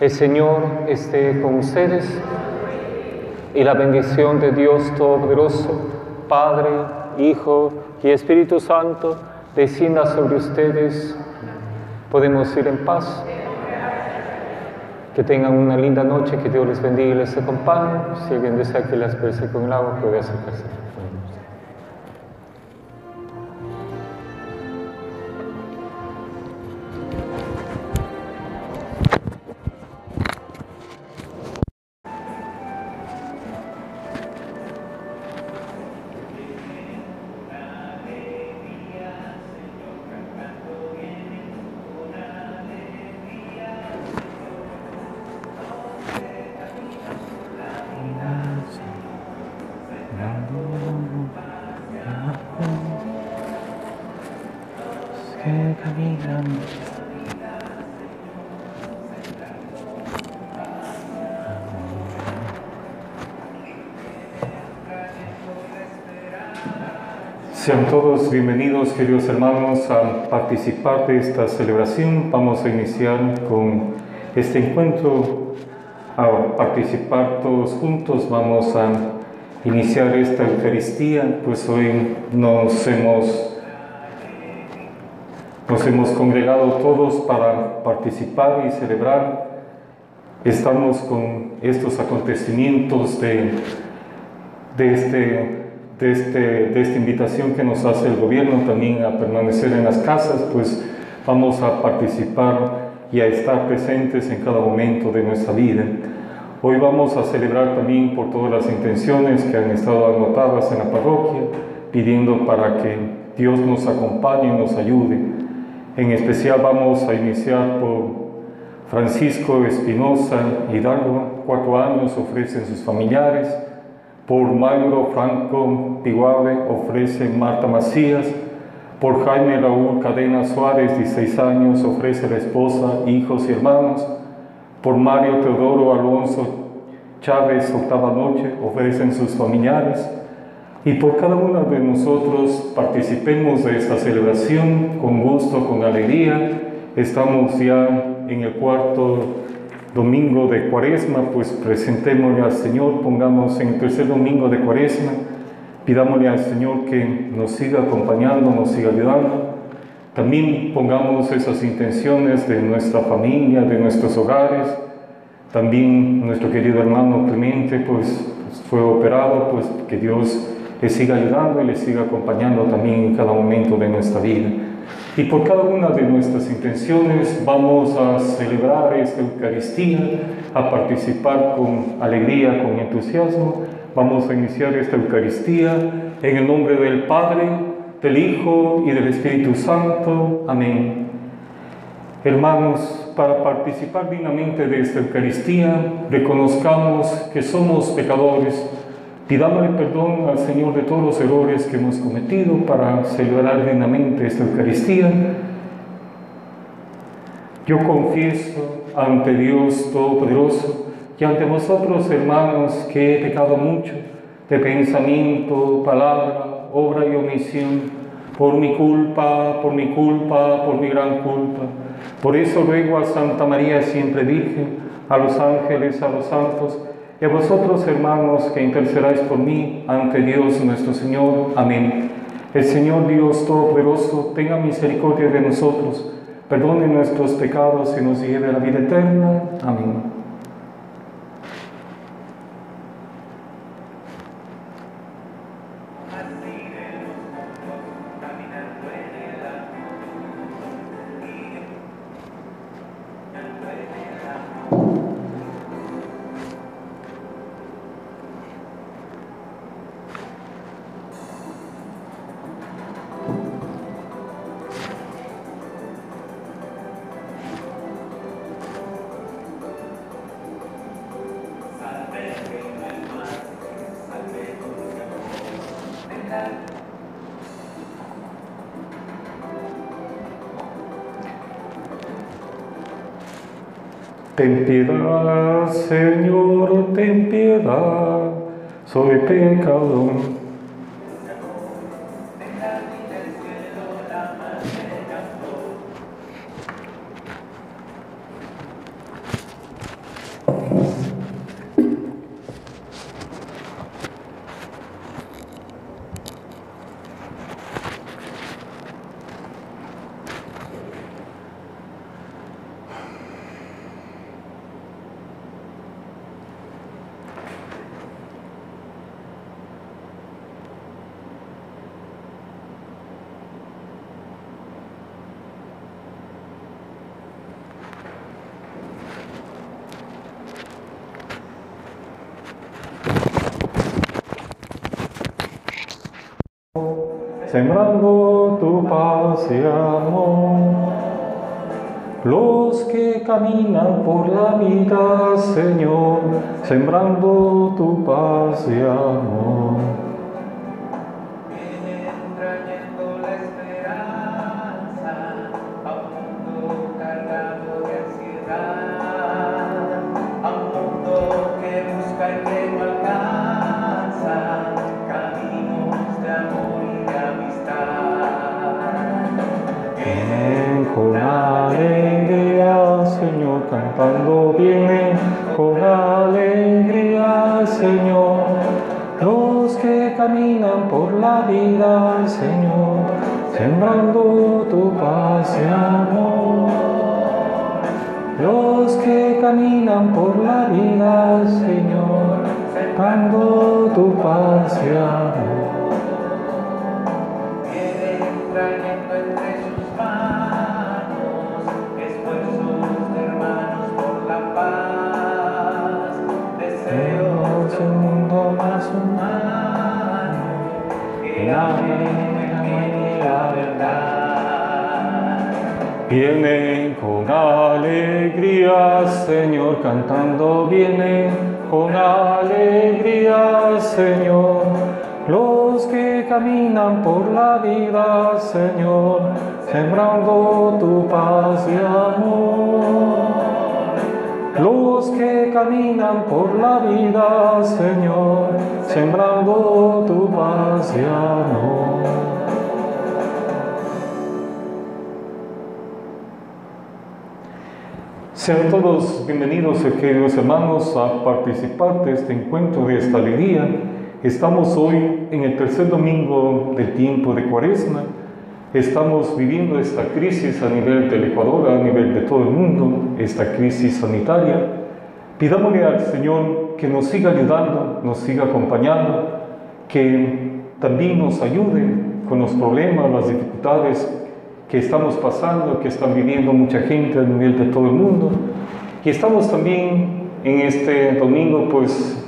El Señor esté con ustedes y la bendición de Dios Todopoderoso, Padre, Hijo y Espíritu Santo, descienda sobre ustedes. Podemos ir en paz. Que tengan una linda noche, que Dios les bendiga y les acompañe. Si alguien desea que les exprese con el agua, puede acercarse. Bienvenidos, queridos hermanos, a participar de esta celebración. Vamos a iniciar con este encuentro, a participar todos juntos. Vamos a iniciar esta Eucaristía, pues hoy nos hemos, nos hemos congregado todos para participar y celebrar. Estamos con estos acontecimientos de, de este de, este, de esta invitación que nos hace el gobierno también a permanecer en las casas, pues vamos a participar y a estar presentes en cada momento de nuestra vida. Hoy vamos a celebrar también por todas las intenciones que han estado anotadas en la parroquia, pidiendo para que Dios nos acompañe y nos ayude. En especial vamos a iniciar por Francisco Espinosa Hidalgo, cuatro años ofrecen sus familiares, por Mauro Franco Piguave ofrece Marta Macías. Por Jaime Raúl Cadena Suárez, 16 años, ofrece la esposa, hijos y hermanos. Por Mario Teodoro Alonso Chávez, octava noche, ofrecen sus familiares. Y por cada uno de nosotros participemos de esta celebración con gusto, con alegría. Estamos ya en el cuarto domingo de cuaresma, pues presentémosle al Señor, pongamos en el tercer domingo de cuaresma, pidámosle al Señor que nos siga acompañando, nos siga ayudando. También pongamos esas intenciones de nuestra familia, de nuestros hogares. También nuestro querido hermano Clemente, pues, pues fue operado, pues que Dios le siga ayudando y le siga acompañando también en cada momento de nuestra vida. Y por cada una de nuestras intenciones vamos a celebrar esta Eucaristía, a participar con alegría, con entusiasmo. Vamos a iniciar esta Eucaristía en el nombre del Padre, del Hijo y del Espíritu Santo. Amén. Hermanos, para participar dignamente de esta Eucaristía, reconozcamos que somos pecadores Pidámosle perdón al Señor de todos los errores que hemos cometido para celebrar dignamente esta Eucaristía. Yo confieso ante Dios Todopoderoso y ante vosotros, hermanos, que he pecado mucho de pensamiento, palabra, obra y omisión, por mi culpa, por mi culpa, por mi gran culpa. Por eso ruego a Santa María siempre Virgen, a los ángeles, a los santos, y a vosotros, hermanos, que intercedáis por mí ante Dios nuestro Señor. Amén. El Señor Dios Todopoderoso tenga misericordia de nosotros, perdone nuestros pecados y nos lleve a la vida eterna. Amén. Soy pecador. Sembrando tu paz y amor. Los que caminan por la vida, Señor, sembrando tu paz y amor. La vida, Señor, sembrando tu paz y amor. Los que caminan por la vida, Señor, sembrando tu paz y amor. Vienen con alegría, Señor, cantando vienen con alegría, Señor. Los que caminan por la vida, Señor, sembrando tu paz y amor. Los que caminan por la vida, Señor, sembrando tu paz y amor. Sean todos bienvenidos, queridos hermanos, a participar de este encuentro, de esta alegría. Estamos hoy en el tercer domingo del tiempo de Cuaresma. Estamos viviendo esta crisis a nivel del Ecuador, a nivel de todo el mundo, esta crisis sanitaria. Pidámosle al Señor que nos siga ayudando, nos siga acompañando, que también nos ayude con los problemas, las dificultades que estamos pasando, que están viviendo mucha gente a nivel de todo el mundo. Y estamos también en este domingo, pues,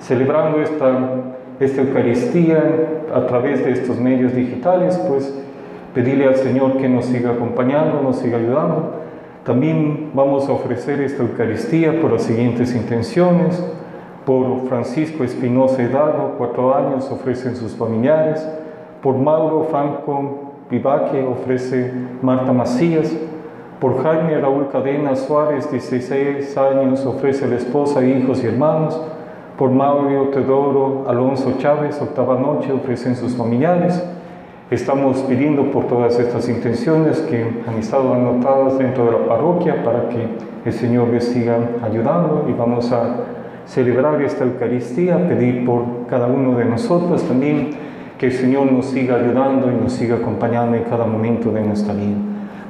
celebrando esta, esta Eucaristía a través de estos medios digitales, pues, pedirle al Señor que nos siga acompañando, nos siga ayudando. También vamos a ofrecer esta Eucaristía por las siguientes intenciones. Por Francisco Espinosa Hidalgo, cuatro años, ofrecen sus familiares. Por Mauro Franco Vivaque ofrece Marta Macías. Por Jaime Raúl Cadena Suárez, 16 años, ofrece la esposa, hijos y hermanos. Por Mauro Teodoro Alonso Chávez, octava noche, ofrecen sus familiares. Estamos pidiendo por todas estas intenciones que han estado anotadas dentro de la parroquia para que el Señor les siga ayudando y vamos a celebrar esta Eucaristía, pedir por cada uno de nosotros también que el Señor nos siga ayudando y nos siga acompañando en cada momento de nuestra vida.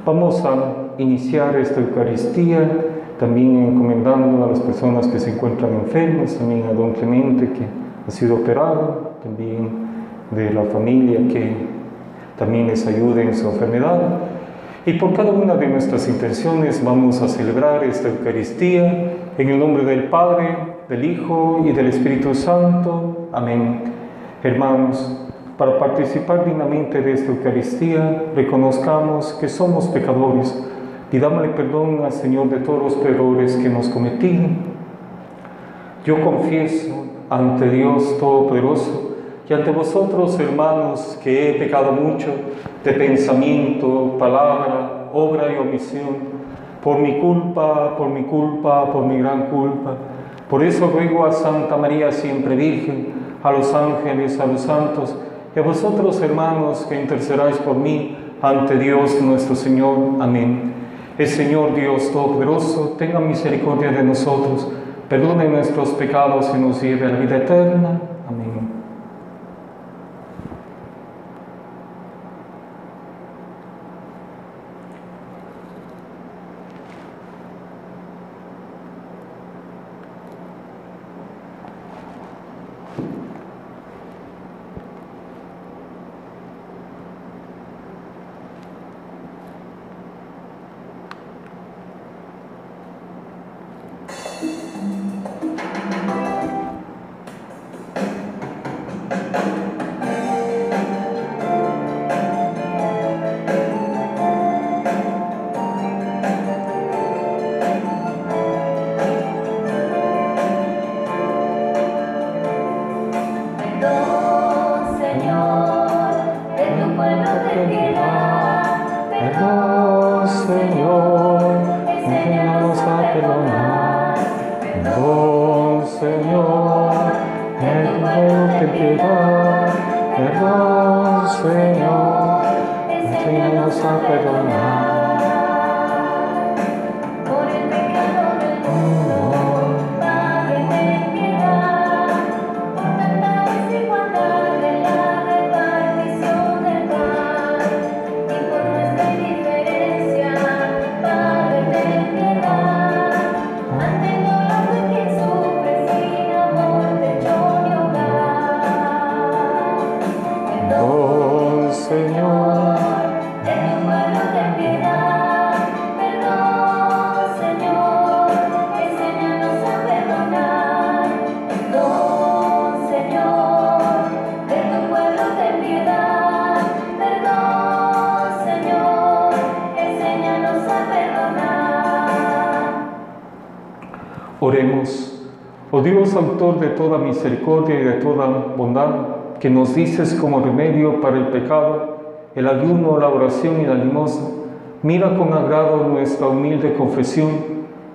Vamos a iniciar esta Eucaristía también encomendando a las personas que se encuentran enfermas, también a don Clemente que ha sido operado, también de la familia que también les ayude en su enfermedad. Y por cada una de nuestras intenciones vamos a celebrar esta Eucaristía en el nombre del Padre, del Hijo y del Espíritu Santo. Amén. Hermanos, para participar dignamente de esta Eucaristía, reconozcamos que somos pecadores. Pidámosle perdón al Señor de todos los errores que nos cometí. Yo confieso ante Dios Todopoderoso y ante vosotros, hermanos, que he pecado mucho de pensamiento, palabra, obra y omisión por mi culpa, por mi culpa, por mi gran culpa. Por eso ruego a Santa María siempre Virgen, a los ángeles, a los santos, y a vosotros hermanos que intercedáis por mí ante Dios nuestro Señor. Amén. El Señor Dios Todopoderoso tenga misericordia de nosotros, perdone nuestros pecados y nos lleve a la vida eterna. Dios, autor de toda misericordia y de toda bondad, que nos dices como remedio para el pecado, el ayuno, la oración y la limosna, mira con agrado nuestra humilde confesión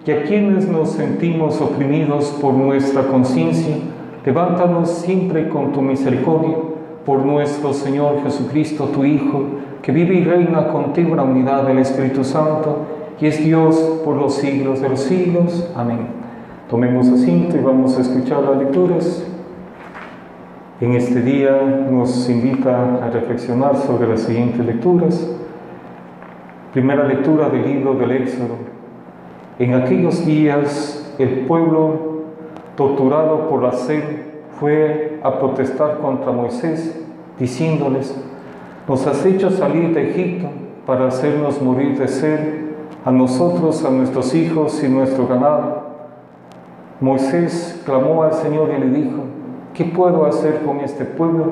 y a quienes nos sentimos oprimidos por nuestra conciencia, levántanos siempre con tu misericordia por nuestro Señor Jesucristo, tu Hijo, que vive y reina contigo en la unidad del Espíritu Santo y es Dios por los siglos de los siglos. Amén. Tomemos asiento y vamos a escuchar las lecturas. En este día nos invita a reflexionar sobre las siguientes lecturas. Primera lectura del libro del Éxodo. En aquellos días el pueblo, torturado por la sed, fue a protestar contra Moisés, diciéndoles, nos has hecho salir de Egipto para hacernos morir de sed, a nosotros, a nuestros hijos y nuestro ganado. Moisés clamó al Señor y le dijo, ¿qué puedo hacer con este pueblo?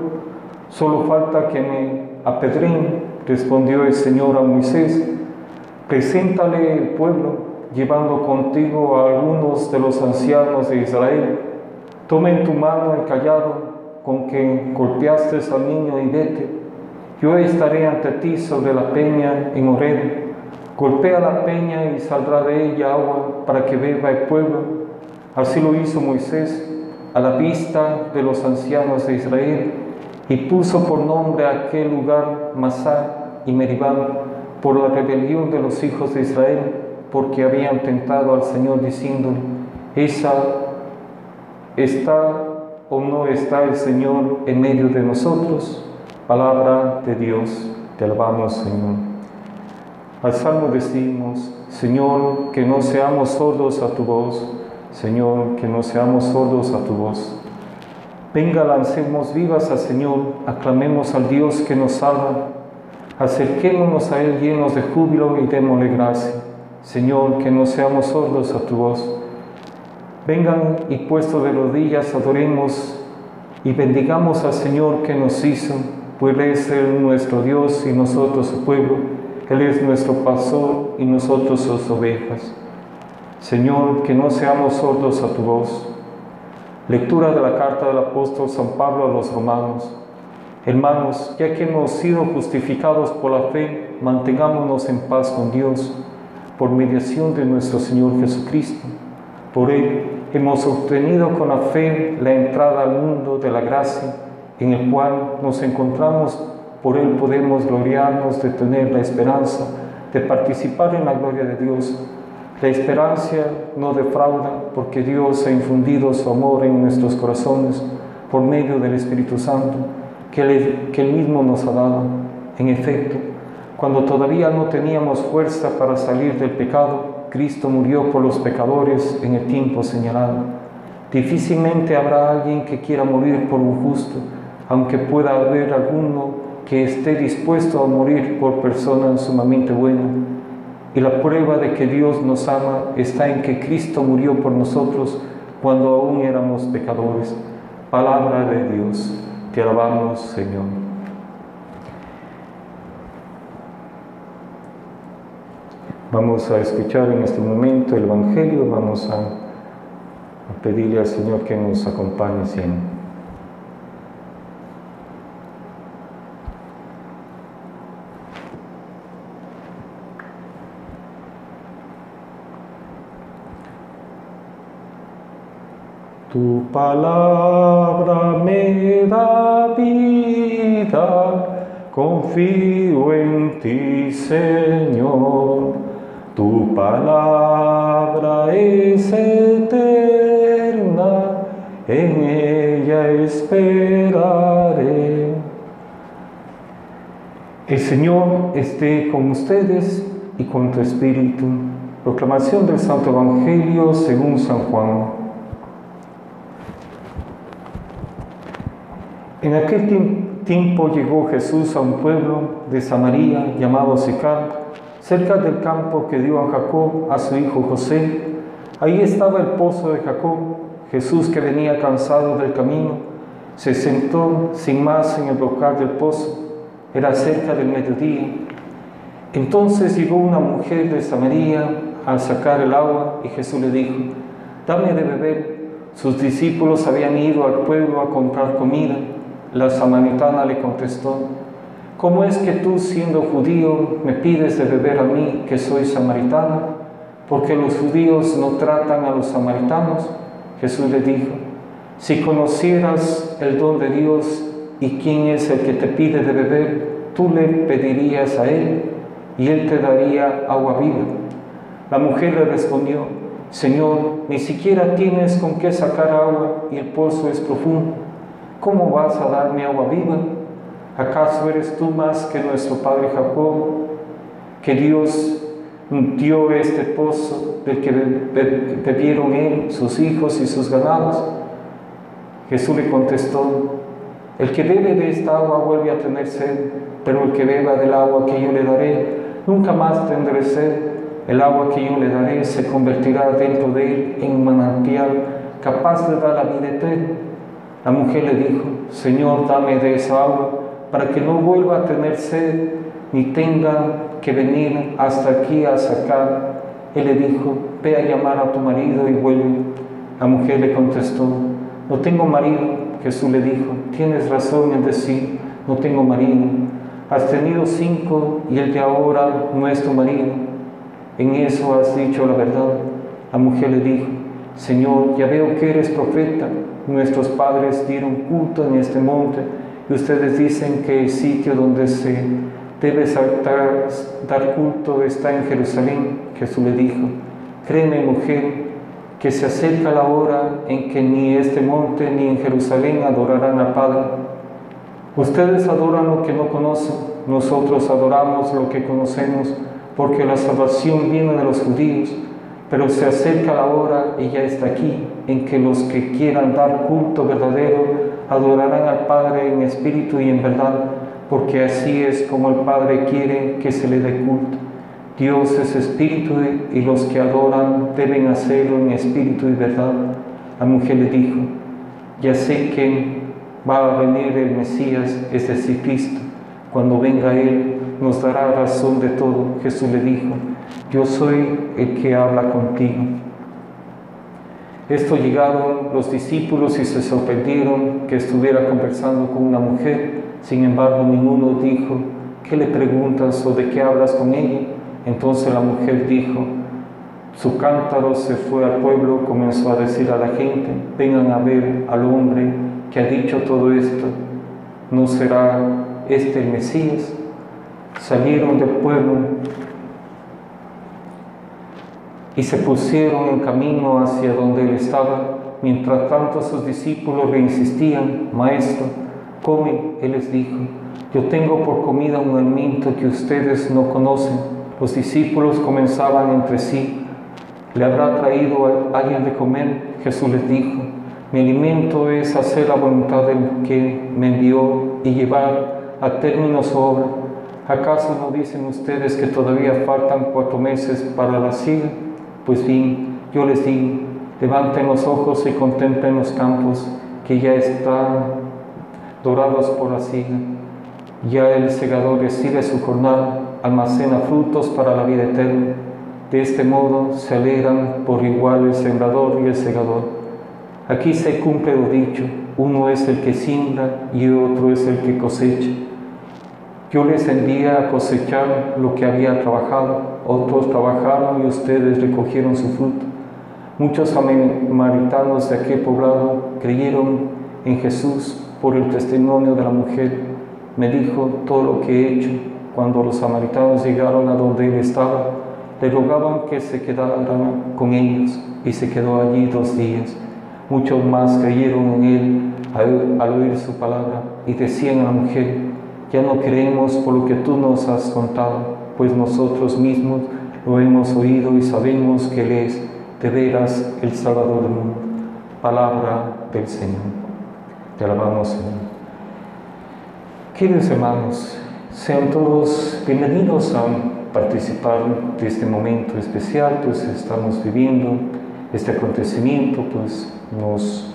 Solo falta que me apedreen, respondió el Señor a Moisés. Preséntale el pueblo, llevando contigo a algunos de los ancianos de Israel. Toma en tu mano el callado con que golpeaste al niño y vete. Yo estaré ante ti sobre la peña en Horeb. Golpea la peña y saldrá de ella agua para que beba el pueblo. Así lo hizo Moisés a la vista de los ancianos de Israel y puso por nombre aquel lugar Masá y Meribá por la rebelión de los hijos de Israel, porque habían tentado al Señor diciendo, esa está o no está el Señor en medio de nosotros. Palabra de Dios, te alabamos Señor. Al Salmo decimos, Señor, que no seamos sordos a tu voz, Señor, que no seamos sordos a tu voz. Venga, lancemos vivas al Señor, aclamemos al Dios que nos salva, acerquémonos a Él llenos de júbilo y démosle gracia. Señor, que no seamos sordos a tu voz. Vengan y puesto de rodillas adoremos y bendigamos al Señor que nos hizo, pues Él es nuestro Dios y nosotros su pueblo. Él es nuestro pastor y nosotros sus ovejas. Señor, que no seamos sordos a tu voz. Lectura de la carta del apóstol San Pablo a los romanos. Hermanos, ya que hemos sido justificados por la fe, mantengámonos en paz con Dios. por mediación de nuestro Señor Jesucristo. Por Él hemos obtenido con la fe la entrada al mundo de la gracia en el cual nos encontramos. Por Él podemos gloriarnos de tener la esperanza de participar en la gloria de Dios. La esperanza no defrauda porque Dios ha infundido su amor en nuestros corazones por medio del Espíritu Santo que Él, que él mismo nos ha dado. En efecto, cuando todavía no teníamos fuerza para salir del pecado, Cristo murió por los pecadores en el tiempo señalado. Difícilmente habrá alguien que quiera morir por un justo, aunque pueda haber alguno que esté dispuesto a morir por personas sumamente buenas. Y la prueba de que Dios nos ama está en que Cristo murió por nosotros cuando aún éramos pecadores. Palabra de Dios. Te alabamos, Señor. Vamos a escuchar en este momento el Evangelio, vamos a, pedirle al Señor que nos acompañe siempre. Tu palabra me da vida, confío en ti, Señor. Tu palabra es eterna, en ella esperaré. El Señor esté con ustedes y con tu espíritu. Proclamación del Santo Evangelio según San Juan. En aquel tiempo llegó Jesús a un pueblo de Samaria llamado Sicar, cerca del campo que dio a Jacob a su hijo José. Ahí estaba el pozo de Jacob. Jesús, que venía cansado del camino, se sentó sin más en el local del pozo. Era cerca del mediodía. Entonces llegó una mujer de Samaria al sacar el agua y Jesús le dijo, dame de beber. Sus discípulos habían ido al pueblo a comprar comida. La samaritana le contestó, ¿cómo es que tú siendo judío me pides de beber a mí que soy samaritana? Porque los judíos no tratan a los samaritanos. Jesús le dijo, si conocieras el don de Dios y quién es el que te pide de beber, tú le pedirías a él y él te daría agua viva. La mujer le respondió, Señor, ni siquiera tienes con qué sacar agua y el pozo es profundo. ¿Cómo vas a darme agua viva? ¿Acaso eres tú más que nuestro padre Jacob, que Dios dio este pozo del que bebieron él, sus hijos y sus ganados? Jesús le contestó, el que bebe de esta agua vuelve a tener sed, pero el que beba del agua que yo le daré, nunca más tendré sed. El agua que yo le daré se convertirá dentro de él en un manantial capaz de dar la vida eterna. La mujer le dijo, Señor, dame de esa agua para que no vuelva a tener sed ni tenga que venir hasta aquí a sacar. Él le dijo, ve a llamar a tu marido y vuelve. La mujer le contestó, no tengo marido. Jesús le dijo, tienes razón en decir, no tengo marido. Has tenido cinco y el de ahora no es tu marido. En eso has dicho la verdad. La mujer le dijo, Señor, ya veo que eres profeta. Nuestros padres dieron culto en este monte y ustedes dicen que el sitio donde se debe saltar, dar culto está en Jerusalén. Jesús le dijo, créeme mujer, que se acerca la hora en que ni este monte ni en Jerusalén adorarán al Padre. Ustedes adoran lo que no conocen, nosotros adoramos lo que conocemos, porque la salvación viene de los judíos, pero se acerca la hora y ya está aquí, en que los que quieran dar culto verdadero adorarán al Padre en espíritu y en verdad, porque así es como el Padre quiere que se le dé culto. Dios es espíritu y los que adoran deben hacerlo en espíritu y verdad. La mujer le dijo, ya sé que va a venir el Mesías, es decir, Cristo. Cuando venga Él, nos dará razón de todo. Jesús le dijo, yo soy el que habla contigo. Esto llegaron los discípulos y se sorprendieron que estuviera conversando con una mujer. Sin embargo, ninguno dijo, ¿qué le preguntas o de qué hablas con ella? Entonces la mujer dijo, su cántaro se fue al pueblo, comenzó a decir a la gente, vengan a ver al hombre que ha dicho todo esto, ¿no será este el Mesías? Salieron del pueblo y se pusieron en camino hacia donde él estaba. Mientras tanto sus discípulos le insistían, Maestro, come. Él les dijo, yo tengo por comida un alimento que ustedes no conocen. Los discípulos comenzaban entre sí, ¿le habrá traído alguien de comer? Jesús les dijo, mi alimento es hacer la voluntad del que me envió y llevar a término su obra. ¿Acaso no dicen ustedes que todavía faltan cuatro meses para la siega? Pues bien, yo les digo, levanten los ojos y contemplen los campos que ya están dorados por la siega. Ya el segador recibe su jornal, almacena frutos para la vida eterna. De este modo se alegran por igual el sembrador y el segador. Aquí se cumple lo dicho, uno es el que siembra y otro es el que cosecha. Yo les envié a cosechar lo que había trabajado, otros trabajaron y ustedes recogieron su fruto. Muchos samaritanos de aquel poblado creyeron en Jesús por el testimonio de la mujer. Me dijo todo lo que he hecho. Cuando los samaritanos llegaron a donde él estaba, le rogaban que se quedara con ellos y se quedó allí dos días. Muchos más creyeron en él al, oír su palabra y decían a la mujer, ya no creemos por lo que tú nos has contado, pues nosotros mismos lo hemos oído y sabemos que Él es de veras el Salvador del mundo. Palabra del Señor. Te alabamos, Señor. Queridos hermanos, sean todos bienvenidos a participar de este momento especial, pues estamos viviendo este acontecimiento, pues nos,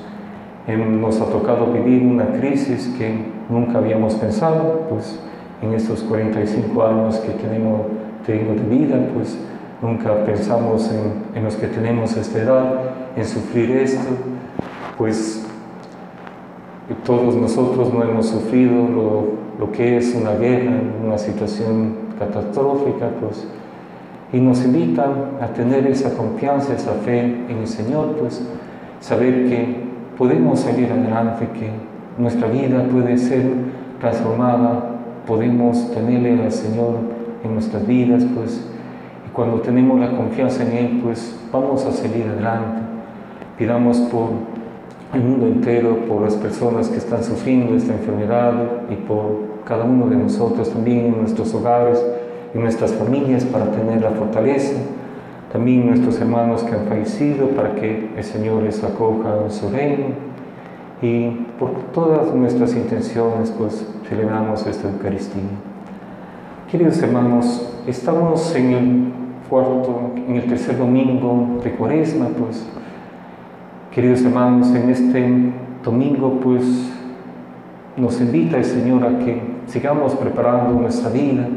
nos ha tocado vivir una crisis que nunca habíamos pensado, pues en estos 45 años que tenemos tengo de vida, pues nunca pensamos en, los que tenemos esta edad, en sufrir esto, pues todos nosotros no hemos sufrido lo, lo, que es una guerra, una situación catastrófica, pues, y nos invitan a tener esa confianza, esa fe en el Señor, pues, saber que podemos salir adelante, que nuestra vida puede ser transformada, podemos tenerle al Señor en nuestras vidas, pues, y cuando tenemos la confianza en Él, pues vamos a salir adelante. Pidamos por el mundo entero, por las personas que están sufriendo esta enfermedad y por cada uno de nosotros también en nuestros hogares, en nuestras familias, para tener la fortaleza. También nuestros hermanos que han fallecido, para que el Señor les acoja en su reino. Y por todas nuestras intenciones, pues celebramos esta Eucaristía. Queridos hermanos, estamos en el cuarto, en el tercer domingo de Cuaresma, pues Queridos hermanos, en este domingo pues nos invita el Señor a que sigamos preparando nuestra vida,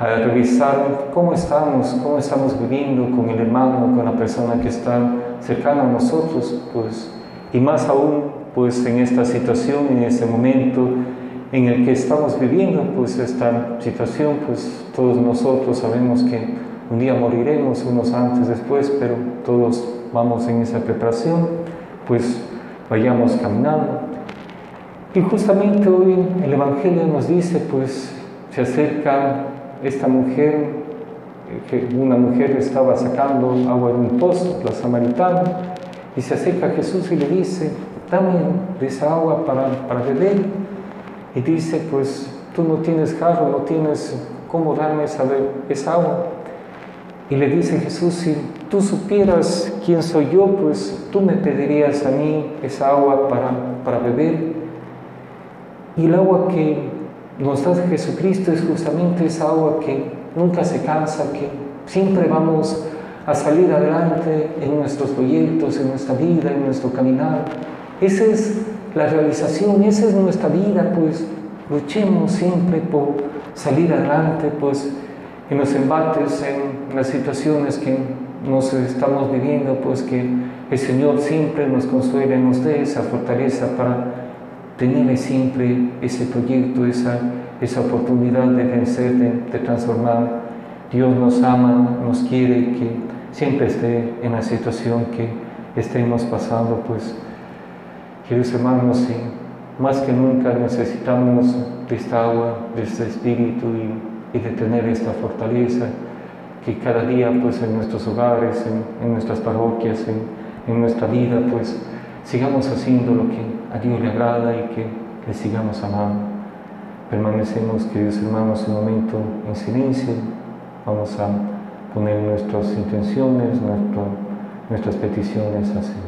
a revisar cómo estamos, cómo estamos viviendo con el hermano, con la persona que está cercana a nosotros, pues, y más aún pues en esta situación, en este momento en el que estamos viviendo, pues esta situación, pues todos nosotros sabemos que un día moriremos, unos antes, después, pero todos vamos en esa preparación, pues vayamos caminando. Y justamente hoy el Evangelio nos dice, pues se acerca esta mujer, que una mujer estaba sacando agua de un pozo, la samaritana, y se acerca a Jesús y le dice, dame esa agua para, para beber. Y dice, pues tú no tienes jarro, no tienes cómo darme esa, esa agua. Y le dice Jesús, si tú supieras quién soy yo, pues tú me pedirías a mí esa agua para, para beber. Y el agua que nos da Jesucristo es justamente esa agua que nunca se cansa, que siempre vamos a salir adelante en nuestros proyectos, en nuestra vida, en nuestro caminar. Esa es la realización, esa es nuestra vida, pues. Luchemos siempre por salir adelante, pues en los embates, en las situaciones que nos estamos viviendo, pues que el Señor siempre nos consuele, nos dé esa fortaleza para tener siempre ese proyecto, esa, esa oportunidad de vencer, de, de transformar. Dios nos ama, nos quiere que siempre esté en la situación que estemos pasando, pues, queridos hermanos, sí, más que nunca necesitamos de esta agua, de este espíritu y, de tener esta fortaleza que cada día, pues, en nuestros hogares, en, nuestras parroquias, en, nuestra vida, pues, sigamos haciendo lo que a Dios le agrada y que le sigamos amando. Permanecemos, queridos hermanos, un momento en silencio. Vamos a poner nuestras intenciones, nuestras peticiones al Señor.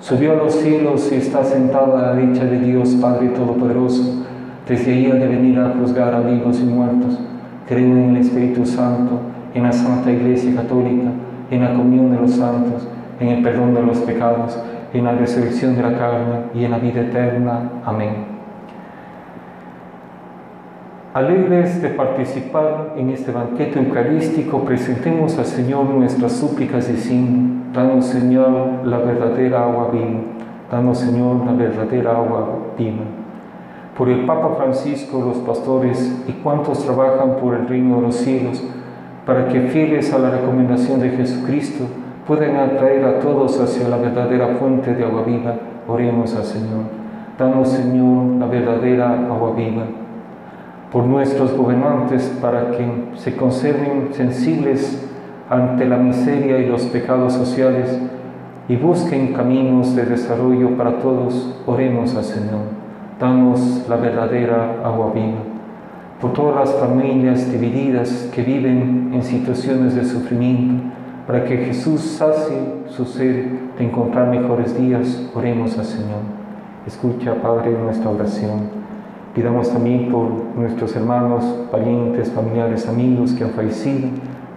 subió a los cielos y está sentado a la derecha de Dios Padre Todopoderoso, desde ahí ha de venir a juzgar a vivos y muertos. Creo en el Espíritu Santo, en la Santa Iglesia Católica, en la comunión de los santos, en el perdón de los pecados, en la resurrección de la carne y en la vida eterna. Amén. Alegres de participar en este banquete eucarístico, presentemos al Señor nuestras súplicas diciendo, danos Señor la verdadera agua viva, danos Señor la verdadera agua viva. Por el Papa Francisco, los pastores y cuantos trabajan por el reino de los cielos, para que fieles a la recomendación de Jesucristo puedan atraer a todos hacia la verdadera fuente de agua viva, oremos al Señor. Danos Señor la verdadera agua viva por nuestros gobernantes para que se conserven sensibles ante la miseria y los pecados sociales y busquen caminos de desarrollo para todos, oremos al Señor. Danos la verdadera agua viva. Por todas las familias divididas que viven en situaciones de sufrimiento, para que Jesús sacie su sed de encontrar mejores días, oremos al Señor. Escucha, Padre, nuestra oración. Pidamos también por nuestros hermanos, parientes, familiares, amigos que han fallecido,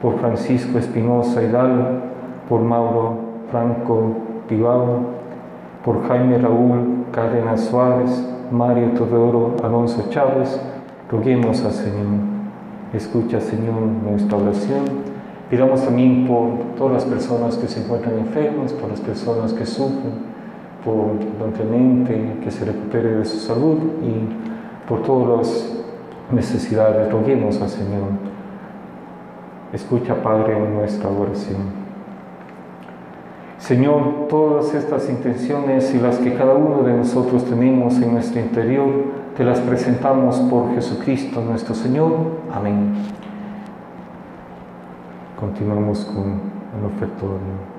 por Francisco Espinosa Hidalgo, por Mauro Franco Pivao, por Jaime Raúl Cárdenas Suárez, Mario Teodoro Alonso Chávez, roguemos al Señor. Escucha, Señor, nuestra oración. Pidamos también por todas las personas que se encuentran enfermas, por las personas que sufren, por don Clemente, que se recupere de su salud y por todas las necesidades, roguemos al Señor. Escucha, Padre, nuestra oración. Señor, todas estas intenciones y las que cada uno de nosotros tenemos en nuestro interior, te las presentamos por Jesucristo nuestro Señor. Amén. Continuamos con el ofertorio.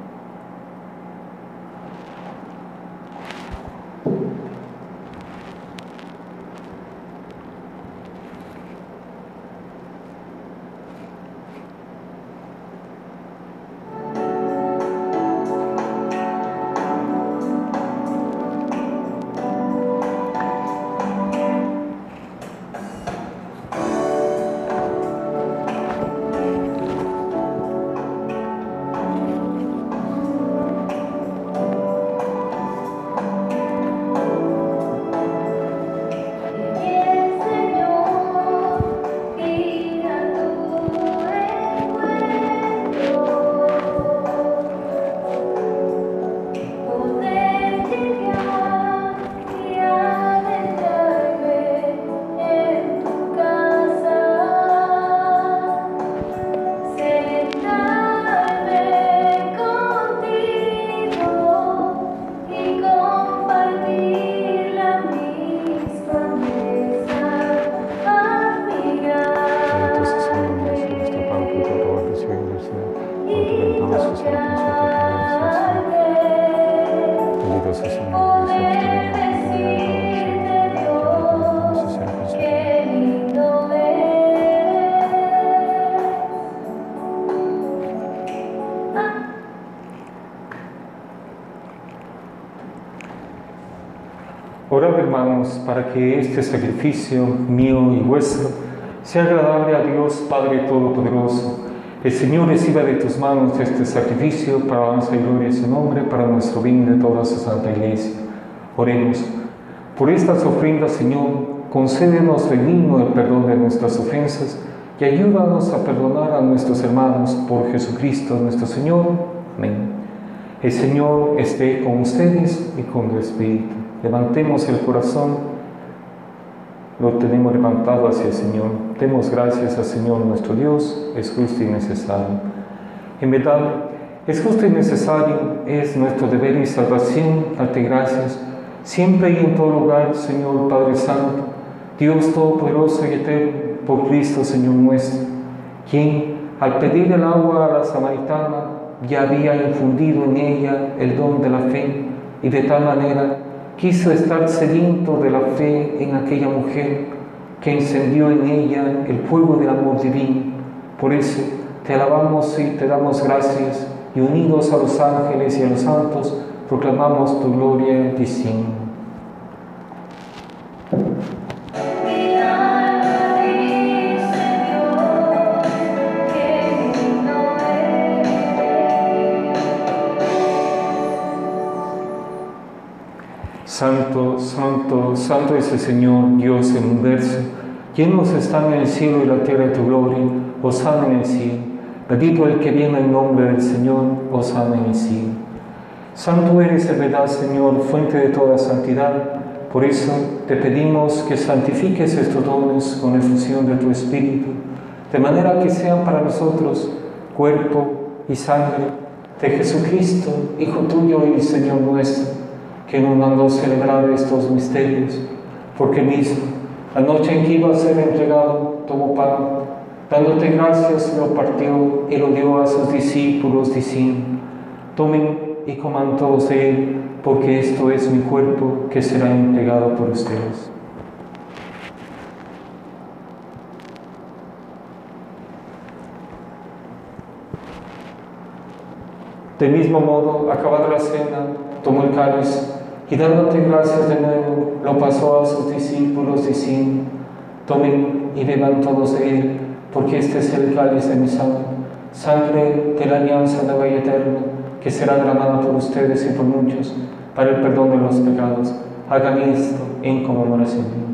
Este sacrificio mío y vuestro sea agradable a Dios Padre Todopoderoso. El Señor reciba de tus manos este sacrificio para alabanza y gloria de su nombre, para nuestro bien de toda su santa iglesia. Oremos. Por estas ofrendas, Señor, concédenos el digno el perdón de nuestras ofensas y ayúdanos a perdonar a nuestros hermanos por Jesucristo nuestro Señor. Amén. El Señor esté con ustedes y con tu espíritu. Levantemos el corazón lo tenemos levantado hacia el Señor. Demos gracias al Señor nuestro Dios, es justo y necesario. En verdad, es justo y necesario, es nuestro deber y salvación darte gracias, siempre y en todo lugar, Señor Padre Santo, Dios Todopoderoso y Eterno, por Cristo, Señor nuestro, quien, al pedir el agua a la samaritana, ya había infundido en ella el don de la fe, y de tal manera quiso estar sediento de la fe en aquella mujer que encendió en ella el fuego del amor divino. Por eso te alabamos y te damos gracias y unidos a los ángeles y a los santos proclamamos tu gloria diciendo. Santo, santo, santo es el Señor, Dios del universo. Llenos están en el cielo y la tierra de tu gloria. Osana en el cielo. Bendito el que viene en nombre del Señor. Osana en el cielo. Santo eres de verdad, Señor, fuente de toda santidad. Por eso te pedimos que santifiques estos dones con efusión de tu Espíritu, de manera que sean para nosotros cuerpo y sangre de Jesucristo, Hijo tuyo y Señor nuestro, que nos mandó celebrar estos misterios, porque mismo, la noche en que iba a ser entregado, tomó pan, dándote gracias, lo partió y lo dio a sus discípulos, diciendo, tomen y coman todos de él, porque esto es mi cuerpo que será entregado por ustedes. Del mismo modo, acabada la cena, tomó el cáliz y dándote gracias de nuevo, lo pasó a sus discípulos diciendo, tomen y beban todos de él, porque este es el cáliz de mi sangre, sangre de la alianza nueva y eterna, que será derramada por ustedes y por muchos para el perdón de los pecados. Hagan esto en conmemoración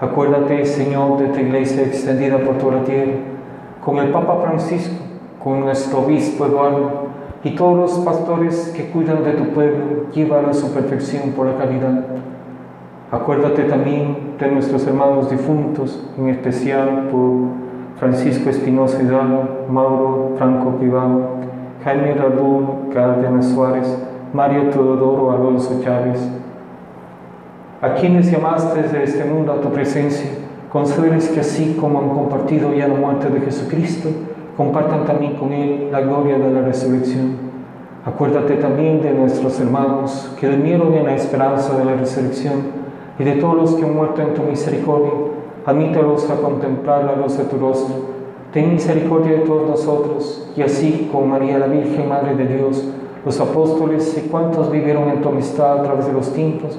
Acuérdate, Señor, de tu iglesia extendida por toda la tierra, con el Papa Francisco, con nuestro obispo Eduardo y todos los pastores que cuidan de tu pueblo, llévala a su perfección por la caridad. Acuérdate también de nuestros hermanos difuntos, en especial por Francisco Espinosa Hidalgo, Mauro Franco Privado, Jaime Radul Cárdenas Suárez, Mario Teodoro Alonso Chávez, a quienes llamaste desde este mundo a tu presencia, concédeles que así como han compartido ya la muerte de Jesucristo, compartan también con Él la gloria de la resurrección. Acuérdate también de nuestros hermanos que durmieron en la esperanza de la resurrección y de todos los que han muerto en tu misericordia. Admítelos a contemplar la luz de tu rostro. Ten misericordia de todos nosotros y así con María la Virgen, Madre de Dios, los apóstoles y cuantos vivieron en tu amistad a través de los tiempos,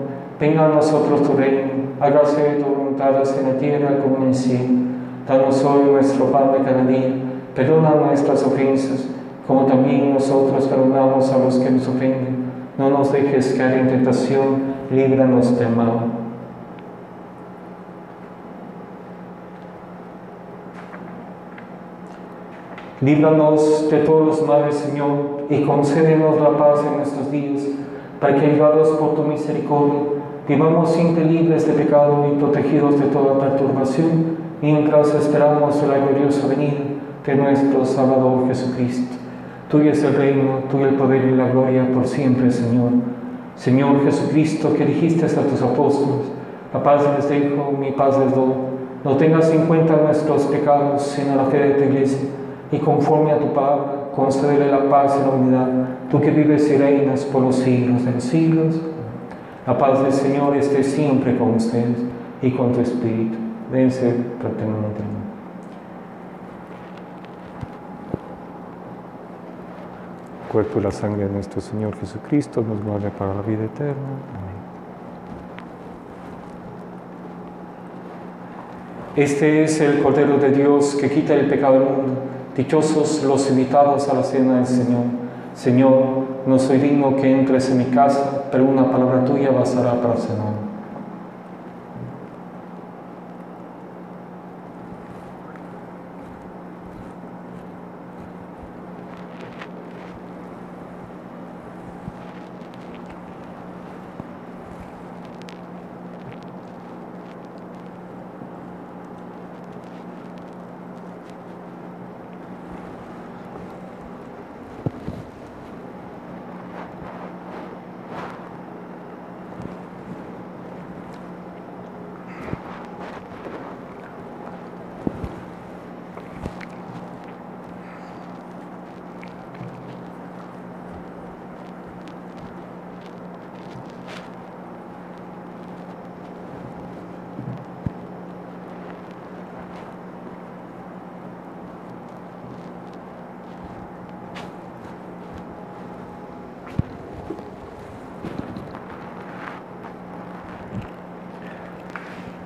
venga a nosotros tu reino, hágase tu voluntad en la tierra como en el cielo. Danos hoy nuestro pan de cada día, perdona nuestras ofensas, como también nosotros perdonamos a los que nos ofenden. No nos dejes caer en tentación, líbranos del mal. Líbranos de todos los males, Señor, y concédenos la paz en nuestros días, para que, ayudados por tu misericordia, vivamos siempre libres de pecado y protegidos de toda perturbación, mientras esperamos la gloriosa venida de nuestro Salvador Jesucristo. Tuyo es el reino, tuyo el poder y la gloria por siempre, Señor. Señor Jesucristo, que dijiste a tus apóstoles, la paz les dejo, mi paz les doy. No tengas en cuenta nuestros pecados, sino la fe de tu iglesia, y conforme a tu palabra, concédele la paz y la unidad, tú que vives y reinas por los siglos de los siglos. La paz del Señor esté siempre con ustedes y con tu espíritu. Dense fraternalmente. El cuerpo y la sangre de nuestro Señor Jesucristo nos guarde para la vida eterna. Amén. Este es el Cordero de Dios que quita el pecado del mundo. Dichosos los invitados a la cena del Señor. Señor, no soy digno que entres en mi casa, pero una palabra tuya bastará para cenar.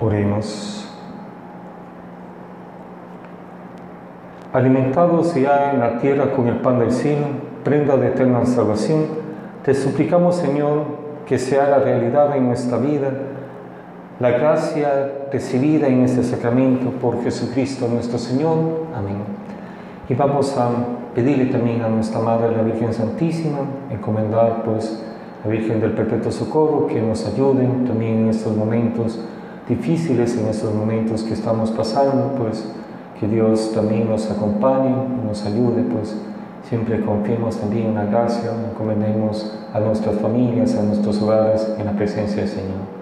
Oremos. Alimentados ya en la tierra con el pan del cielo, prenda de eterna salvación, te suplicamos, Señor, que se haga realidad en nuestra vida la gracia recibida en este sacramento por Jesucristo nuestro Señor. Amén. Y vamos a pedirle también a nuestra Madre, la Virgen Santísima, encomendar pues la Virgen del Perpetuo Socorro que nos ayude también en estos momentos difíciles, en estos momentos que estamos pasando, pues que Dios también nos acompañe, nos ayude, pues siempre confiemos también en la gracia, encomendemos a nuestras familias, a nuestros hogares en la presencia del Señor.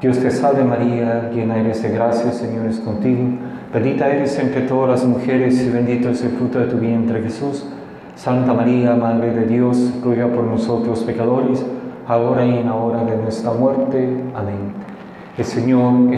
Dios te salve María, llena eres de gracia, Señor es contigo. Bendita eres entre todas las mujeres y bendito es el fruto de tu vientre Jesús. Santa María, Madre de Dios, ruega por nosotros pecadores, ahora y en la hora de nuestra muerte. Amén. El Señor